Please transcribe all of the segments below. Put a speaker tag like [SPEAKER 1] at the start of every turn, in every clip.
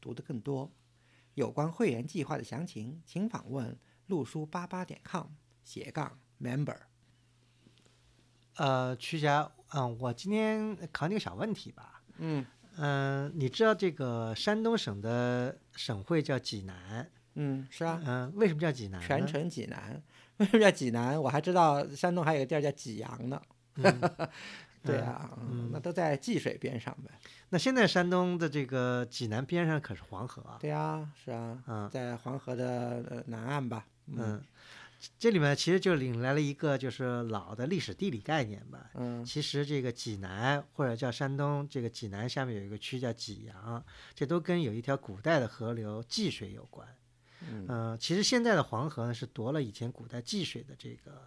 [SPEAKER 1] 读得更多。有关会员计划的详情，请访问路书八八点 com 斜杠 member。
[SPEAKER 2] 呃，曲霞，嗯，我今天考你个小问题吧。
[SPEAKER 1] 嗯
[SPEAKER 2] 嗯，你知道这个山东省的省会叫济南？
[SPEAKER 1] 嗯，是啊，
[SPEAKER 2] 嗯，为什么叫济南呢？
[SPEAKER 1] 全程济南。为什么叫济南？我还知道山东还有个地儿叫济阳呢。对啊，
[SPEAKER 2] 嗯
[SPEAKER 1] 那都在济水边上呗。
[SPEAKER 2] 那现在山东的这个济南边上可是黄河啊。
[SPEAKER 1] 对啊，是啊，
[SPEAKER 2] 嗯
[SPEAKER 1] 在黄河的呃南岸吧。
[SPEAKER 2] 嗯，这里面其实就领来了一个就是老的历史地理概念吧。
[SPEAKER 1] 嗯
[SPEAKER 2] 其实这个济南或者叫山东，这个济南下面有一个区叫济阳，这都跟有一条古代的河流济水有关。
[SPEAKER 1] 嗯，
[SPEAKER 2] 嗯、其实现在的黄河呢是夺了以前古代济水的这个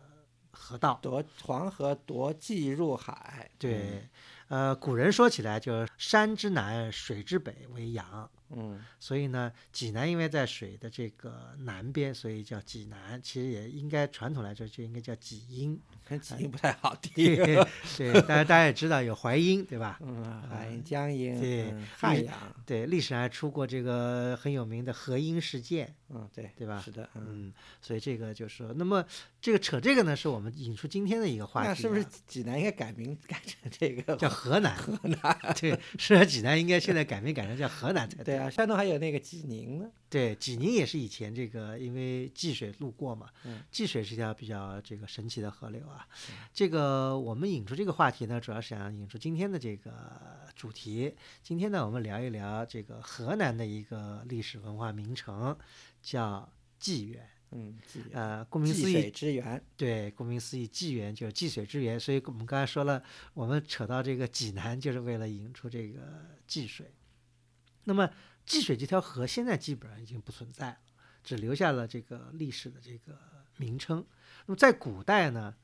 [SPEAKER 2] 河道。
[SPEAKER 1] 夺黄河夺济入海。
[SPEAKER 2] 对，呃，古人说起来就是山之南，水之北为阳，
[SPEAKER 1] 嗯，
[SPEAKER 2] 所以呢，济南因为在水的这个南边，所以叫济南。其实也应该传统来说就应该叫济阴。
[SPEAKER 1] 跟济阴不太好
[SPEAKER 2] 对
[SPEAKER 1] 听。
[SPEAKER 2] 对，大家大家也知道有淮阴，对吧？
[SPEAKER 1] 嗯，淮阴、江阴、
[SPEAKER 2] 对
[SPEAKER 1] 嗯汉
[SPEAKER 2] 历
[SPEAKER 1] 阳。
[SPEAKER 2] 对，历史上还出过这个很有名的河阴事件，
[SPEAKER 1] 嗯，对，
[SPEAKER 2] 对吧
[SPEAKER 1] 是的，嗯。
[SPEAKER 2] 嗯，所以这个就是说，那么这个扯这个呢，是我们引出今天的一个话题、啊，
[SPEAKER 1] 那是不是济南应该改名改成这个
[SPEAKER 2] 叫河南？河南 对，是啊，济南应该现在改名改成叫河南才
[SPEAKER 1] 对啊，山东还有那个济宁呢。
[SPEAKER 2] 对，济宁也是以前这个因为济水路过嘛，
[SPEAKER 1] 嗯
[SPEAKER 2] 济水是一条比较这个神奇的河流啊。这个我们引出这个话题呢，主要是想引出今天的这个主题。今天呢，我们聊一聊这个河南的一个历史文化名城，叫济源。
[SPEAKER 1] 嗯，济
[SPEAKER 2] 呃，顾名思义
[SPEAKER 1] 济水，之源。
[SPEAKER 2] 对，顾名思义，济源就是济水之源。所以我们刚才说了，我们扯到这个济南，就是为了引出这个济水。那么济水这条河现在基本上已经不存在了，只留下了这个历史的这个名称。那么在古代呢，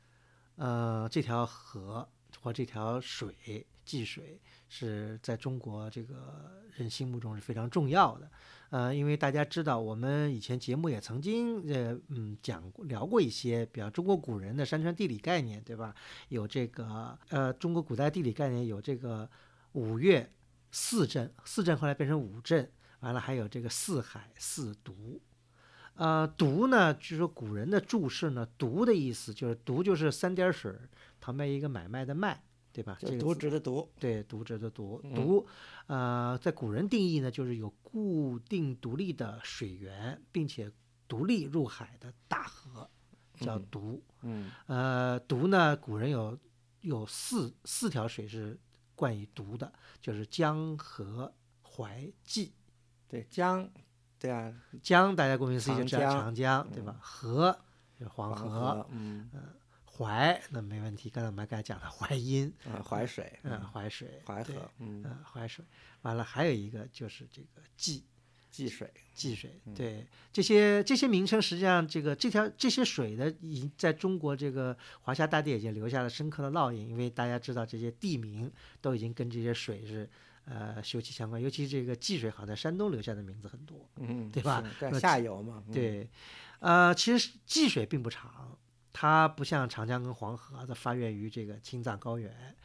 [SPEAKER 2] 呃，这条河或这条水济水是在中国这个人心目中是非常重要的。呃，因为大家知道，我们以前节目也曾经呃嗯讲过聊过一些，比方中国古人的山川地理概念，对吧？有这个呃中国古代地理概念有这个五岳四镇，四镇后来变成五镇，完了还有这个四海四渎。呃，渎呢，据说古人的注释呢，渎的意思就是渎就是三点水旁边一个买卖的卖，对吧？
[SPEAKER 1] 就
[SPEAKER 2] 这个字
[SPEAKER 1] 渎职的渎。
[SPEAKER 2] 对，渎职的渎，呃，在古人定义呢，就是有固定独立的水源，并且独立入海的大河，叫
[SPEAKER 1] 嗯
[SPEAKER 2] 渎。
[SPEAKER 1] 嗯
[SPEAKER 2] 呃，渎呢，古人有有四四条水是冠以渎的，就是江河淮济。
[SPEAKER 1] 对，江，对啊，
[SPEAKER 2] 江大家顾名思义就知道
[SPEAKER 1] 长江，
[SPEAKER 2] 对吧？河就是黄
[SPEAKER 1] 黄
[SPEAKER 2] 河，
[SPEAKER 1] 嗯，
[SPEAKER 2] 淮那没问题，刚才我们刚才讲了淮阴，
[SPEAKER 1] 嗯，淮水，
[SPEAKER 2] 嗯，淮水，
[SPEAKER 1] 淮河，嗯，
[SPEAKER 2] 嗯，淮水，完了还有一个就是这个济
[SPEAKER 1] 济水，
[SPEAKER 2] 济水，
[SPEAKER 1] 嗯
[SPEAKER 2] 对这些这些名称，实际上这个这条这些水呢，已经在中国这个华夏大地已经留下了深刻的烙印，因为大家知道这些地名都已经跟这些水是呃休戚相关，尤其这个济水，好像在山东留下的名字很多。
[SPEAKER 1] 嗯，
[SPEAKER 2] 对吧
[SPEAKER 1] 是对，下游嘛，嗯，
[SPEAKER 2] 对，呃，其实济水并不长，它不像长江跟黄河它发源于这个青藏高原，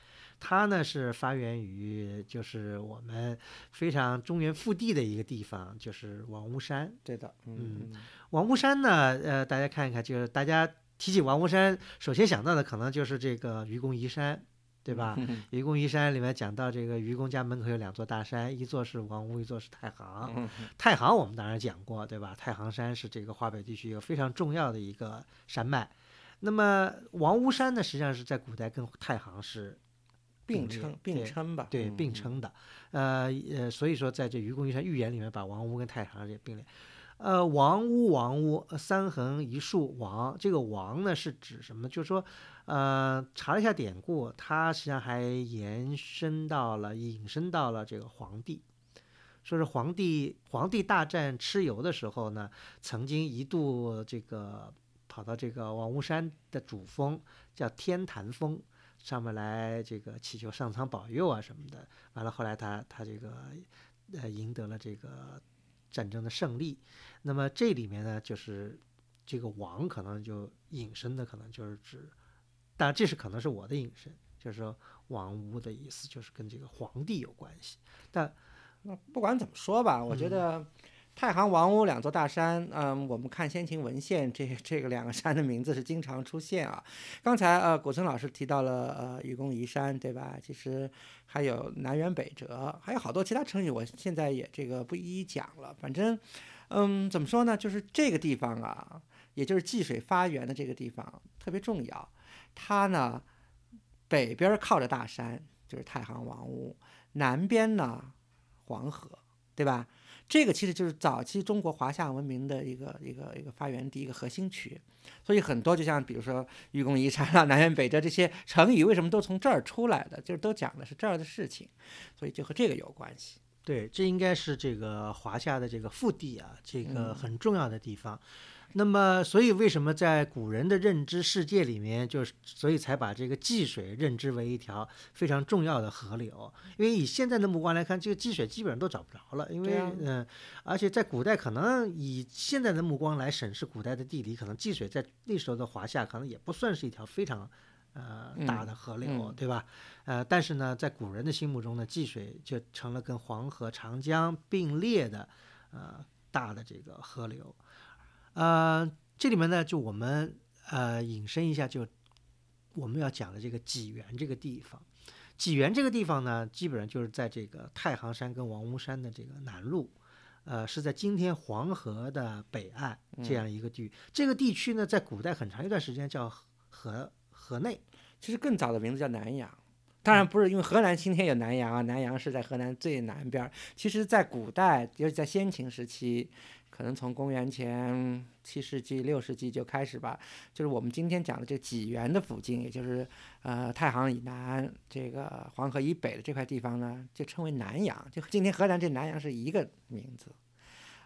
[SPEAKER 2] 它呢是发源于就是我们非常中原腹地的一个地方，就是王屋山。
[SPEAKER 1] 对的，嗯，
[SPEAKER 2] 王屋山呢，呃，大家看一看，就是大家提起王屋山，首先想到的可能就是这个愚公移山，对吧？
[SPEAKER 1] 嗯？
[SPEAKER 2] 愚公移山里面讲到这个愚公家门口有两座大山，一座是王屋，一座是太行。
[SPEAKER 1] 嗯
[SPEAKER 2] 太行我们当然讲过，对吧？太行山是这个华北地区一个非常重要的一个山脉。那么王屋山呢，实际上是在古代跟太行是
[SPEAKER 1] 并称并称吧，
[SPEAKER 2] 对
[SPEAKER 1] 嗯
[SPEAKER 2] 并称的。呃呃，所以说在这《愚公移山寓言》里面，把王屋跟太行也并列。呃，王屋王屋呃三横一竖王，这个王呢是指什么？就是说，呃，查了一下典故，它实际上还延伸到了引申到了这个皇帝。说是皇帝皇帝大战蚩尤的时候呢，曾经一度这个跑到这个王屋山的主峰叫天坛峰上面来这个祈求上苍保佑啊什么的。完了后来他他这个呃赢得了这个战争的胜利。那么这里面呢，就是这个王可能就引申的可能就是指，当然这是可能是我的引申，就是说王屋的意思就是跟这个皇帝有关系。但
[SPEAKER 1] 那不管怎么说吧，我觉得太行、王屋两座大山，嗯，我们看先秦文献，这这个两个山的名字是经常出现啊。刚才呃，古村老师提到了呃愚公移山，对吧？其实还有南辕北辙，还有好多其他成语，我现在也这个不一一讲了。反正，嗯，怎么说呢？就是这个地方啊，也就是济水发源的这个地方特别重要。它呢，北边靠着大山，就是太行、王屋；南边呢，黄河，对吧？这个其实就是早期中国华夏文明的一个一个一个发源地，一个核心区。所以很多就像比如说愚公移山啊、南辕北辙这些成语，为什么都从这儿出来的？就是都讲的是这儿的事情，所以就和这个有关系。
[SPEAKER 2] 对，这应该是这个华夏的这个腹地啊，这个
[SPEAKER 1] 嗯
[SPEAKER 2] 很重要的地方。那么，所以为什么在古人的认知世界里面，就是所以才把这个济水认知为一条非常重要的河流？因为以现在的目光来看，这个济水基本上都找不着了，因为嗯、而且在古代可能以现在的目光来审视古代的地理，可能济水在那时候的华夏可能也不算是一条非常呃大
[SPEAKER 1] 嗯
[SPEAKER 2] 的河流，
[SPEAKER 1] 嗯
[SPEAKER 2] 对吧？呃，但是呢，在古人的心目中呢，济水就成了跟黄河、长江并列的呃大的这个河流。呃，这里面呢，就我们呃引申一下，就我们要讲的这个济源这个地方。济源这个地方呢，基本上就是在这个太行山跟王屋山的这个南麓，呃，是在今天黄河的北岸这样一个地域。这个地区呢，在古代很长一段时间叫河河内。
[SPEAKER 1] 其实更早的名字叫南阳，当然不是因为河南今天有南阳啊，南阳是在河南最南边儿。其实，在古代，尤其在先秦时期，可能从公元前七世纪、六世纪就开始吧，就是我们今天讲的这济源的附近，也就是呃太行以南、这个黄河以北的这块地方呢，就称为南阳，就今天河南这南阳是一个名字。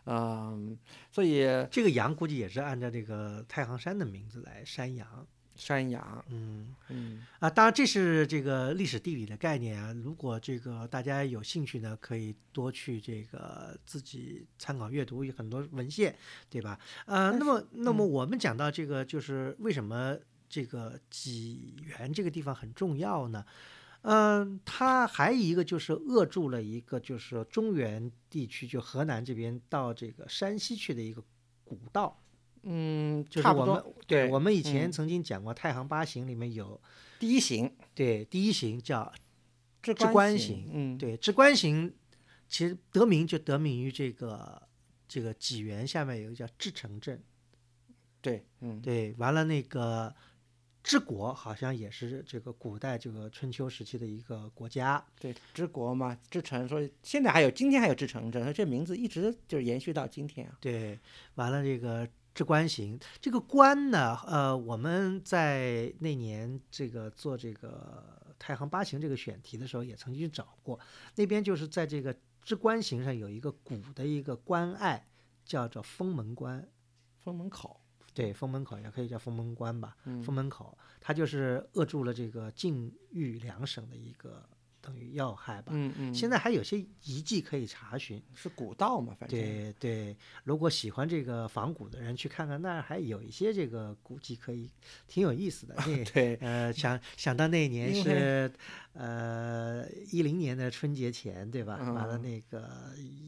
[SPEAKER 1] 嗯，所以
[SPEAKER 2] 这个阳估计也是按照这个太行山的名字来山阳。
[SPEAKER 1] 山阳，
[SPEAKER 2] 嗯
[SPEAKER 1] 嗯
[SPEAKER 2] 啊，当然这是这个历史地理的概念啊。如果这个大家有兴趣呢，可以多去这个自己参考阅读，有很多文献，对吧？呃，那么那么我们讲到这个，就是为什么这个济源这个地方很重要呢？嗯，它还有一个就是扼住了一个就是说中原地区，就河南这边到这个山西去的一个古道。
[SPEAKER 1] 嗯，
[SPEAKER 2] 就是
[SPEAKER 1] 差不多
[SPEAKER 2] 我们
[SPEAKER 1] 对
[SPEAKER 2] 我们以前
[SPEAKER 1] 嗯。
[SPEAKER 2] 曾经讲过《太行八行》里面有
[SPEAKER 1] 第一行
[SPEAKER 2] 对第一行叫
[SPEAKER 1] 至
[SPEAKER 2] 至关
[SPEAKER 1] 行
[SPEAKER 2] 行，
[SPEAKER 1] 嗯，
[SPEAKER 2] 对至关行，其实得名就得名于这个这个济源下面有一个叫至城镇，
[SPEAKER 1] 对，嗯，
[SPEAKER 2] 对，完了那个治国好像也是这个古代这个春秋时期的一个国家，
[SPEAKER 1] 对，治国嘛，治城，所以现在还有，今天还有治城镇，这名字一直就是延续到今天啊。
[SPEAKER 2] 对，完了这个至关行，这个关呢，呃，我们在那年这个做这个太行八行这个选题的时候，也曾经找过，那边就是在这个至关行上有一个古的一个关隘，叫做封门关。
[SPEAKER 1] 封门口，
[SPEAKER 2] 对，封门口也可以叫封门关吧，
[SPEAKER 1] 嗯。
[SPEAKER 2] 封门口，它就是扼住了这个晋豫两省的一个等于要害吧。
[SPEAKER 1] 嗯嗯，
[SPEAKER 2] 现在还有些遗迹可以查询，
[SPEAKER 1] 是古道嘛，反正，
[SPEAKER 2] 对对，如果喜欢这个仿古的人去看看，那儿还有一些这个古迹可以，挺有意思的。那
[SPEAKER 1] 对，
[SPEAKER 2] 呃，想想到那年是呃一零年的春节前，对吧？完了
[SPEAKER 1] 嗯
[SPEAKER 2] 那个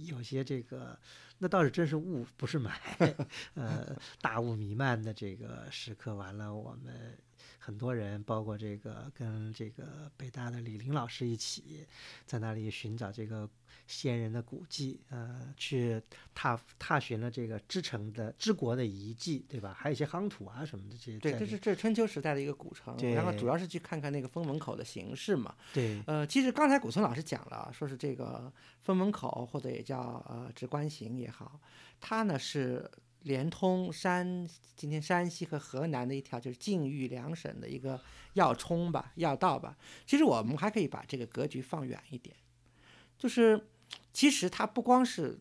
[SPEAKER 2] 有些这个，那倒是真是雾，不是霾，呃，大雾弥漫的这个时刻。完了，我们很多人，包括这个跟这个北大的李林老师一起，在那里寻找这个先人的古迹，呃，去踏踏寻了这个之城的之国的遗迹，对吧？还有一些夯土啊什么的这些
[SPEAKER 1] 对，这是这是春秋时代的一个古城，然后主要是去看看那个封门口的形式嘛。
[SPEAKER 2] 对
[SPEAKER 1] 呃，其实刚才古村老师讲了，说是这个封门口或者也叫呃直观行也好，它呢是连通山今天山西和河南的一条就是晋豫两省的一个要冲吧要道吧。其实我们还可以把这个格局放远一点，就是其实它不光是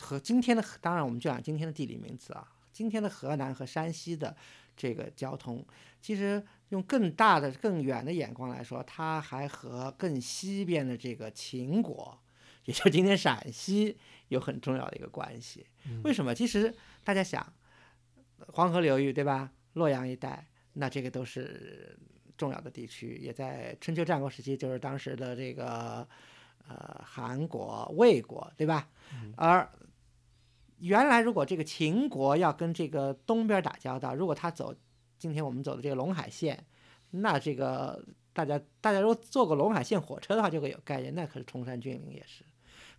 [SPEAKER 1] 和今天的，当然我们就讲今天的地理名词啊，今天的河南和山西的这个交通，其实用更大的、更远的眼光来说，它还和更西边的这个秦国，也就是今天陕西有很重要的一个关系。为什么？其实大家想，黄河流域对吧？洛阳一带，那这个都是重要的地区，也在春秋战国时期，就是当时的这个呃韩国、魏国，对吧？而原来如果这个秦国要跟这个东边打交道，如果他走今天我们走的这个陇海线，那这个大家大家如果坐过陇海线火车的话，就会有概念，那可是崇山峻岭，也是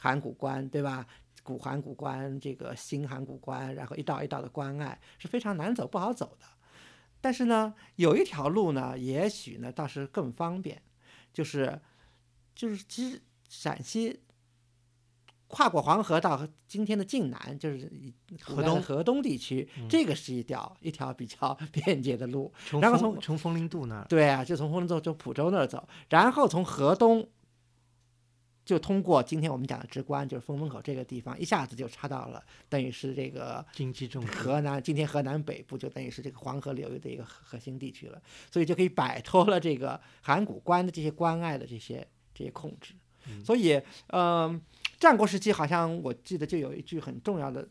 [SPEAKER 1] 函谷关，对吧？古函谷关，这个新函谷关，然后一道一道的关隘是非常难走、不好走的。但是呢，有一条路呢，也许呢倒是更方便，就是就是其实陕西跨过黄河到今天的晋南，就是
[SPEAKER 2] 河东
[SPEAKER 1] 河东地区，这个是一条一条比较 便捷的路。然后从
[SPEAKER 2] 枫从枫林渡那儿，
[SPEAKER 1] 对啊，就从风陵渡就蒲州那儿走，然后从河东就通过今天我们讲的直关，就是封门口这个地方，一下子就插到了，等于是这个
[SPEAKER 2] 经济重。
[SPEAKER 1] 河南，今天河南北部就等于是这个黄河流域的一个核核心地区了，所以就可以摆脱了这个函谷关的这些关隘的这些这些控制。所以，嗯、战国时期好像我记得就有一句很重要的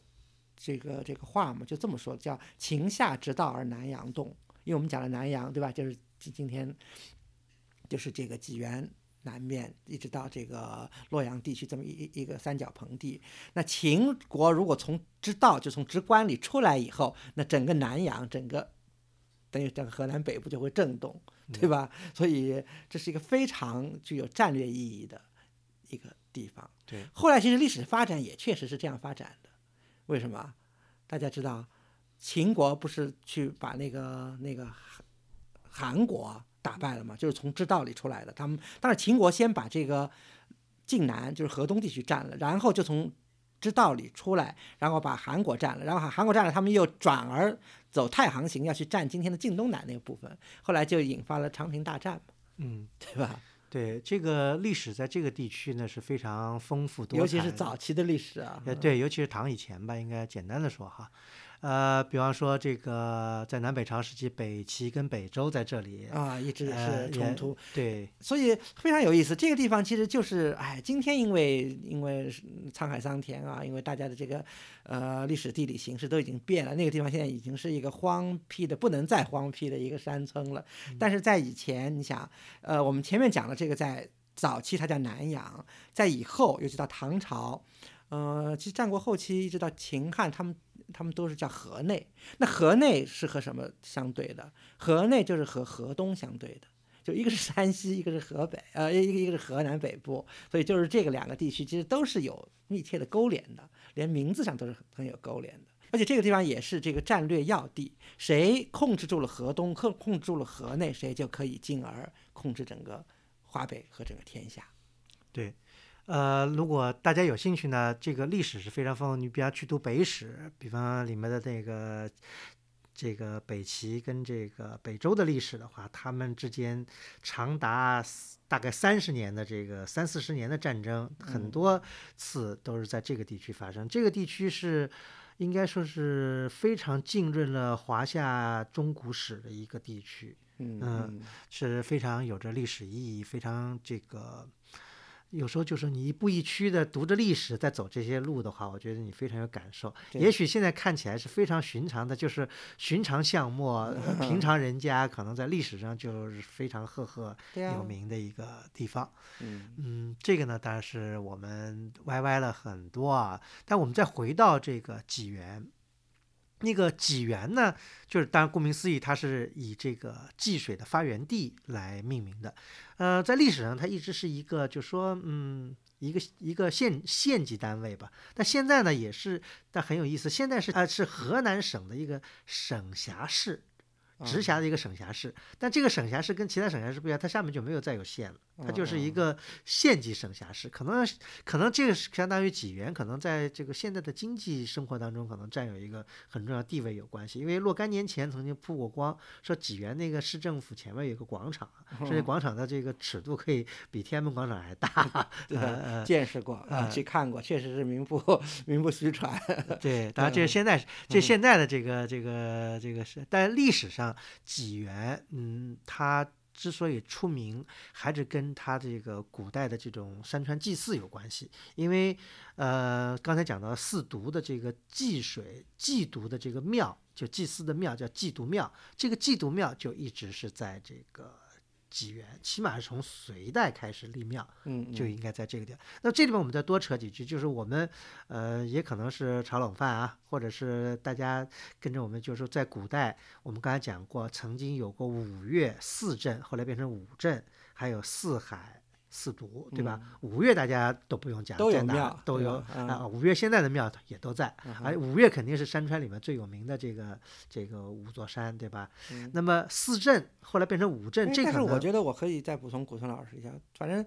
[SPEAKER 1] 这个这个话嘛，就这么说，叫“秦夏之道而南阳动”，因为我们讲了南阳，对吧？就是今今天就是这个济源。南面一直到这个洛阳地区这么一一一个三角盆地，那秦国如果从直道就从直关里出来以后，那整个南阳整个等于整个河南北部就会震动，对吧？所以这是一个非常具有战略意义的一个地方。
[SPEAKER 2] 对，
[SPEAKER 1] 后来其实历史发展也确实是这样发展的。为什么？大家知道，秦国不是去把那个那个韩韩国打败了嘛？就是从知道里出来的。他们当然秦国先把这个晋南，就是河东地区占了，然后就从知道里出来，然后把韩国占了，然后韩国占了，他们又转而走太行行，要去占今天的晋东南那个部分，后来就引发了长平大战嘛，
[SPEAKER 2] 嗯，
[SPEAKER 1] 对吧？
[SPEAKER 2] 对，这个历史在这个地区呢是非常丰富多
[SPEAKER 1] 尤其是早期的历史啊，
[SPEAKER 2] 呃，对，尤其是唐以前吧，应该简单的说哈，呃，比方说这个在南北朝时期，北齐跟北周在这里，
[SPEAKER 1] 啊，一直是冲突，
[SPEAKER 2] 对，
[SPEAKER 1] 所以非常有意思。这个地方其实就是，哎，今天因为因为沧海桑田啊，因为大家的这个呃历史地理形势都已经变了，那个地方现在已经是一个荒僻的不能再荒僻的一个山村了。但是在以前，你想，呃，我们前面讲了这个在早期它叫南阳，在以后尤其到唐朝。呃，其实战国后期一直到秦汉，他们他们都是叫河内。那河内是和什么相对的？河内就是和河东相对的。就一个是山西，一个是河北，呃，一个一个是河南北部，所以就是这个两个地区其实都是有密切的勾连的，连名字上都是很很有勾连的。而且这个地方也是这个战略要地，谁控制住了河东，控控制住了河内，谁就可以进而控制整个华北和整个天下。
[SPEAKER 2] 对，呃，如果大家有兴趣呢，这个历史是非常丰富。你比方去读北史，比方里面的那个这个北齐跟这个北周的历史的话，他们之间长达大概三十年的这个三四十年的战争，很多次都是在这个地区发生。这个地区是。应该说是非常浸润了华夏中古史的一个地区，
[SPEAKER 1] 嗯
[SPEAKER 2] 嗯是非常有着历史意义，非常这个。有时候就是你一步一趋的读着历史，在走这些路的话，我觉得你非常有感受。也许现在看起来是非常寻常的，就是寻常项目，平常人家可能在历史上就是非常赫赫有名的一个地方。
[SPEAKER 1] 嗯
[SPEAKER 2] 嗯，这个呢，当然是我们歪歪了很多啊。但我们再回到这个济源，那个济源呢，就是当然顾名思义，它是以这个济水的发源地来命名的。呃，在历史上，它一直是一个，就说嗯。一个一个县县级单位吧，但现在呢也是，但很有意思，现在是呃是河南省的一个省辖市，直辖的一个省辖市。但这个省辖市跟其他省辖市不一样，它下面就没有再有县了，它就是一个县级省辖市。可能可能这个相当于济源，可能在这个现在的经济生活当中，可能占有一个很重要地位有关系。因为若干年前曾经曝过光，说济源那个市政府前面有个广场，说这广场的这个尺度可以比天安门广场还大。
[SPEAKER 1] 呃，见识过啊，去看过，确实是名不名不虚传。
[SPEAKER 2] 对，当然这是现在，这现在的这个这个这个是，但历史上济源，嗯，它之所以出名，还是跟他这个古代的这种山川祭祀有关系。因为，呃，刚才讲到四渎的这个祭水祭渎的这个庙，就祭祀的庙叫祭渎庙，这个祭渎庙就一直是在这个。济源，起码是从隋代开始立庙，
[SPEAKER 1] 嗯，
[SPEAKER 2] 就应该在这个地方。那这里面我们再多扯几句，就是我们，呃，也可能是炒冷饭啊，或者是大家跟着我们，就是说在古代，我们刚才讲过，曾经有过五岳四镇，后来变成五镇，还有四海。四渎对吧？五岳大家都不用讲，
[SPEAKER 1] 都有庙，
[SPEAKER 2] 都有啊。五岳现在的庙也都在，而五岳肯定是山川里面最有名的这个这个五座山，对吧？那么四镇后来变成五镇，这个
[SPEAKER 1] 但是我觉得我可以再补充古村老师一下，反正。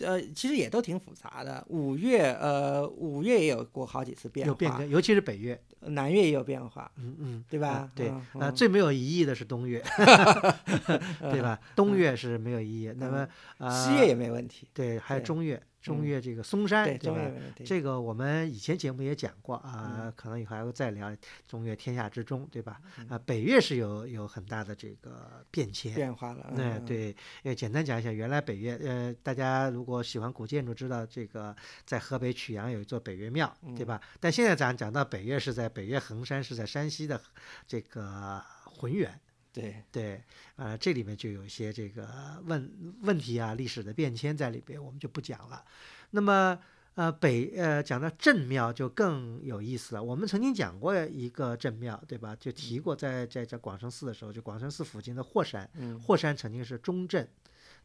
[SPEAKER 1] 呃，其实也都挺复杂的。五月，呃，五月也有过好几次变化，
[SPEAKER 2] 有变更，尤其是北月，
[SPEAKER 1] 南岳也有变化，
[SPEAKER 2] 嗯嗯，
[SPEAKER 1] 对吧？
[SPEAKER 2] 对，呃，最没有疑义的是东岳，对吧？东岳是没有疑义，那么
[SPEAKER 1] 西岳也没问题，
[SPEAKER 2] 对，还有中岳。中岳这个嵩山，
[SPEAKER 1] 对
[SPEAKER 2] 吧？这个我们以前节目也讲过啊，可能以后还会再聊。中岳天下之中，对吧？啊，北岳是有有很大的这个变迁
[SPEAKER 1] 变化了。
[SPEAKER 2] 那对，呃，简单讲一下，原来北岳，呃，大家如果喜欢古建筑，知道这个在河北曲阳有一座北岳庙，对吧？但现在咱讲到北岳是在北岳恒山，是在山西的这个浑源。
[SPEAKER 1] 对
[SPEAKER 2] 对，呃，这里面就有一些这个问问题啊，历史的变迁在里边，我们就不讲了。那么，呃，北呃讲到镇庙就更有意思了。我们曾经讲过一个镇庙，对吧？就提过在在在广生寺的时候，就广生寺附近的霍山，霍山曾经是中镇，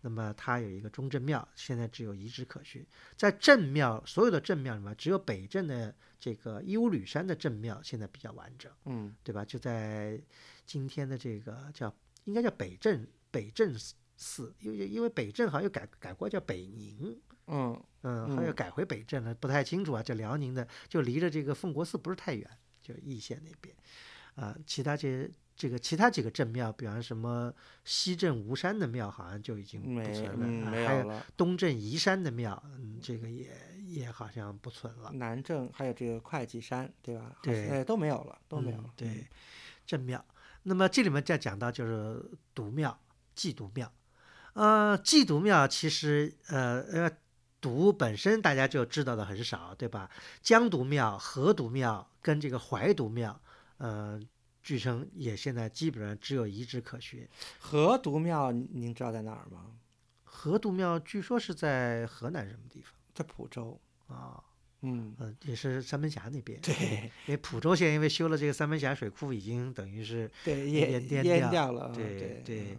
[SPEAKER 2] 那么它有一个中正庙，现在只有遗址可寻。在正庙所有的正庙里面，只有北镇的这个义乌吕山的正庙现在比较完整，
[SPEAKER 1] 嗯，
[SPEAKER 2] 对吧？就在。今天的这个叫应该叫北镇北镇寺，因为因为北镇好像又改改过叫北宁，
[SPEAKER 1] 嗯
[SPEAKER 2] 嗯，好像改回北镇了，不太清楚啊。这辽宁的就离着这个奉国寺不是太远，就易县那边啊。其他这这个其他几个镇庙，比方什么西镇吴山的庙，好像就已经不存了，还有东镇宜山的庙，嗯，这个也也好像不存了。
[SPEAKER 1] 南镇还有这个会稽山，对吧？
[SPEAKER 2] 对，
[SPEAKER 1] 都没有了，都没有了。
[SPEAKER 2] 对，镇庙。那么这里面再讲到就是独庙、祭独庙，呃，祭独庙其实呃呃，独本身大家就知道的很少，对吧？江独庙、河独庙跟这个淮独庙，呃，据称也现在基本上只有遗址可寻。
[SPEAKER 1] 河独庙您知道在哪儿吗？
[SPEAKER 2] 河独庙据说是在河南什么地方？
[SPEAKER 1] 在蒲州
[SPEAKER 2] 啊。
[SPEAKER 1] 嗯
[SPEAKER 2] 也是三门峡那边。
[SPEAKER 1] 对，
[SPEAKER 2] 因为蒲州县因为修了这个三门峡水库，已经等于是
[SPEAKER 1] 对
[SPEAKER 2] 淹
[SPEAKER 1] 淹掉了。
[SPEAKER 2] 对对。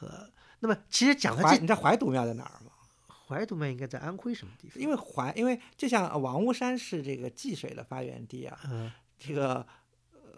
[SPEAKER 2] 呃，那么其实讲
[SPEAKER 1] 的这，你知道淮独庙在哪儿吗？
[SPEAKER 2] 淮独庙应该在安徽什么地方？
[SPEAKER 1] 因为淮，因为就像王屋山是这个济水的发源地啊。
[SPEAKER 2] 嗯。
[SPEAKER 1] 这个。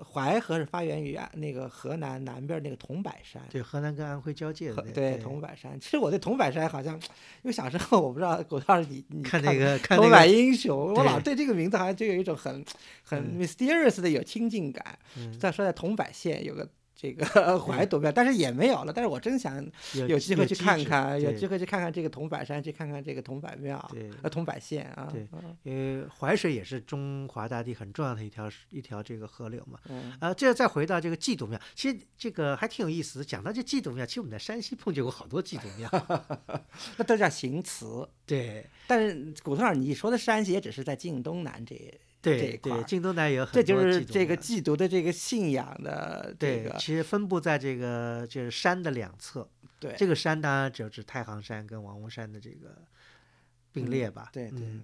[SPEAKER 1] 淮河是发源于啊那个河南南边那个桐柏山，
[SPEAKER 2] 对，河南跟安徽交界的。
[SPEAKER 1] 对，桐柏山。其实我对桐柏山好像，因为小时候我不知道，我道你你
[SPEAKER 2] 看那个
[SPEAKER 1] 桐柏英雄，我老对这个名字好像就有一种很很 mysterious 的有亲近感。再说在桐柏县有个。这个 怀独庙，但是也没有了。但是我真想有机会去看看，有机会去看看这个桐柏山，去看看这个桐柏庙，呃，桐柏县啊。
[SPEAKER 2] 对，因为淮水也是中华大地很重要的一条一条这个河流嘛。
[SPEAKER 1] 嗯。
[SPEAKER 2] 呃，这再回到这个祭独庙，其实这个还挺有意思的。讲到这祭独庙，其实我们在山西碰见过好多祭独庙
[SPEAKER 1] 那都叫行祠。
[SPEAKER 2] 对。
[SPEAKER 1] 但是古头上你说的山西，也只是在晋东南这。
[SPEAKER 2] 对对，京东南有很
[SPEAKER 1] 多，这就是这个祭独的这个信仰的这
[SPEAKER 2] 个。其实分布在这个就是山的两侧。
[SPEAKER 1] 对，
[SPEAKER 2] 这个山当然就是太行山跟王屋山的这个并列吧。
[SPEAKER 1] 对对。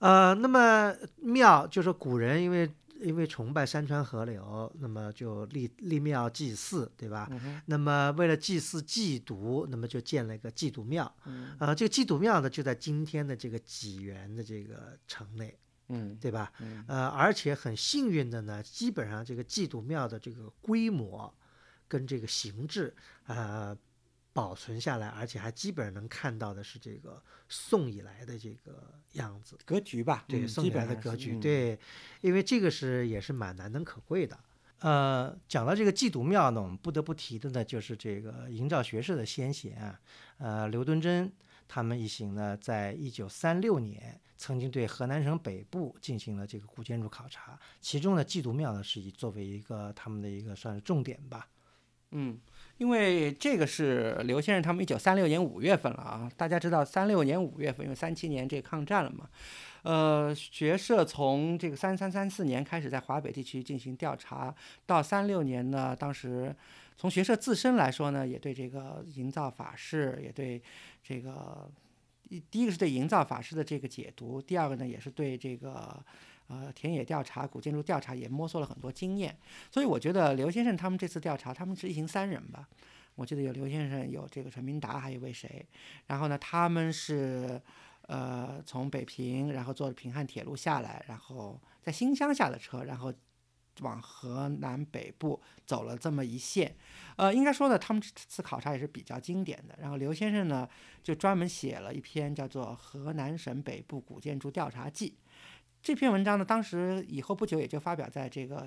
[SPEAKER 2] 呃，那么庙就是古人因为因为崇拜山川河流，那么就立立庙祭祀，对吧？那么为了祭祀祭独，那么就建了一个祭独庙。
[SPEAKER 1] 嗯。
[SPEAKER 2] 呃，这个祭独庙呢，就在今天的这个济源的这个城内。
[SPEAKER 1] 嗯，
[SPEAKER 2] 对吧？
[SPEAKER 1] 嗯，
[SPEAKER 2] 呃，而且很幸运的呢，基本上这个祭祖庙的这个规模，跟这个形制呃保存下来，而且还基本上能看到的是这个宋以来的这个样子。
[SPEAKER 1] 格局吧，
[SPEAKER 2] 对，
[SPEAKER 1] 嗯
[SPEAKER 2] 宋以来的格局，，对，因为这个是也是蛮难能可贵的。
[SPEAKER 3] 呃，讲到这个祭祖庙呢，我们不得不提的呢，就是这个营造学士的先贤啊，呃，刘敦桢他们一行呢，在一九三六年曾经对河南省北部进行了这个古建筑考察，其中呢，祭祖庙呢是以作为一个他们的一个算是重点吧。
[SPEAKER 1] 嗯，因为这个是刘先生他们一九三六年五月份了啊，大家知道三六年五月份，因为三七年这抗战了嘛，呃，学社从这个三三三四年开始在华北地区进行调查，到三六年呢，当时从学社自身来说呢，也对这个营造法式，也对这个第一个是对营造法式的这个解读，第二个呢也是对这个呃田野调查、古建筑调查也摸索了很多经验。所以我觉得刘先生他们这次调查，他们是一行三人吧。我记得有刘先生，有这个陈明达，还有一位谁？然后呢，他们是呃从北平，然后坐着平汉铁路下来，然后在新乡下的车，然后往河南北部走了这么一线。呃，应该说呢，他们这次考察也是比较经典的。然后刘先生呢，就专门写了一篇叫做《河南省北部古建筑调查记》。这篇文章呢，当时以后不久也就发表在这个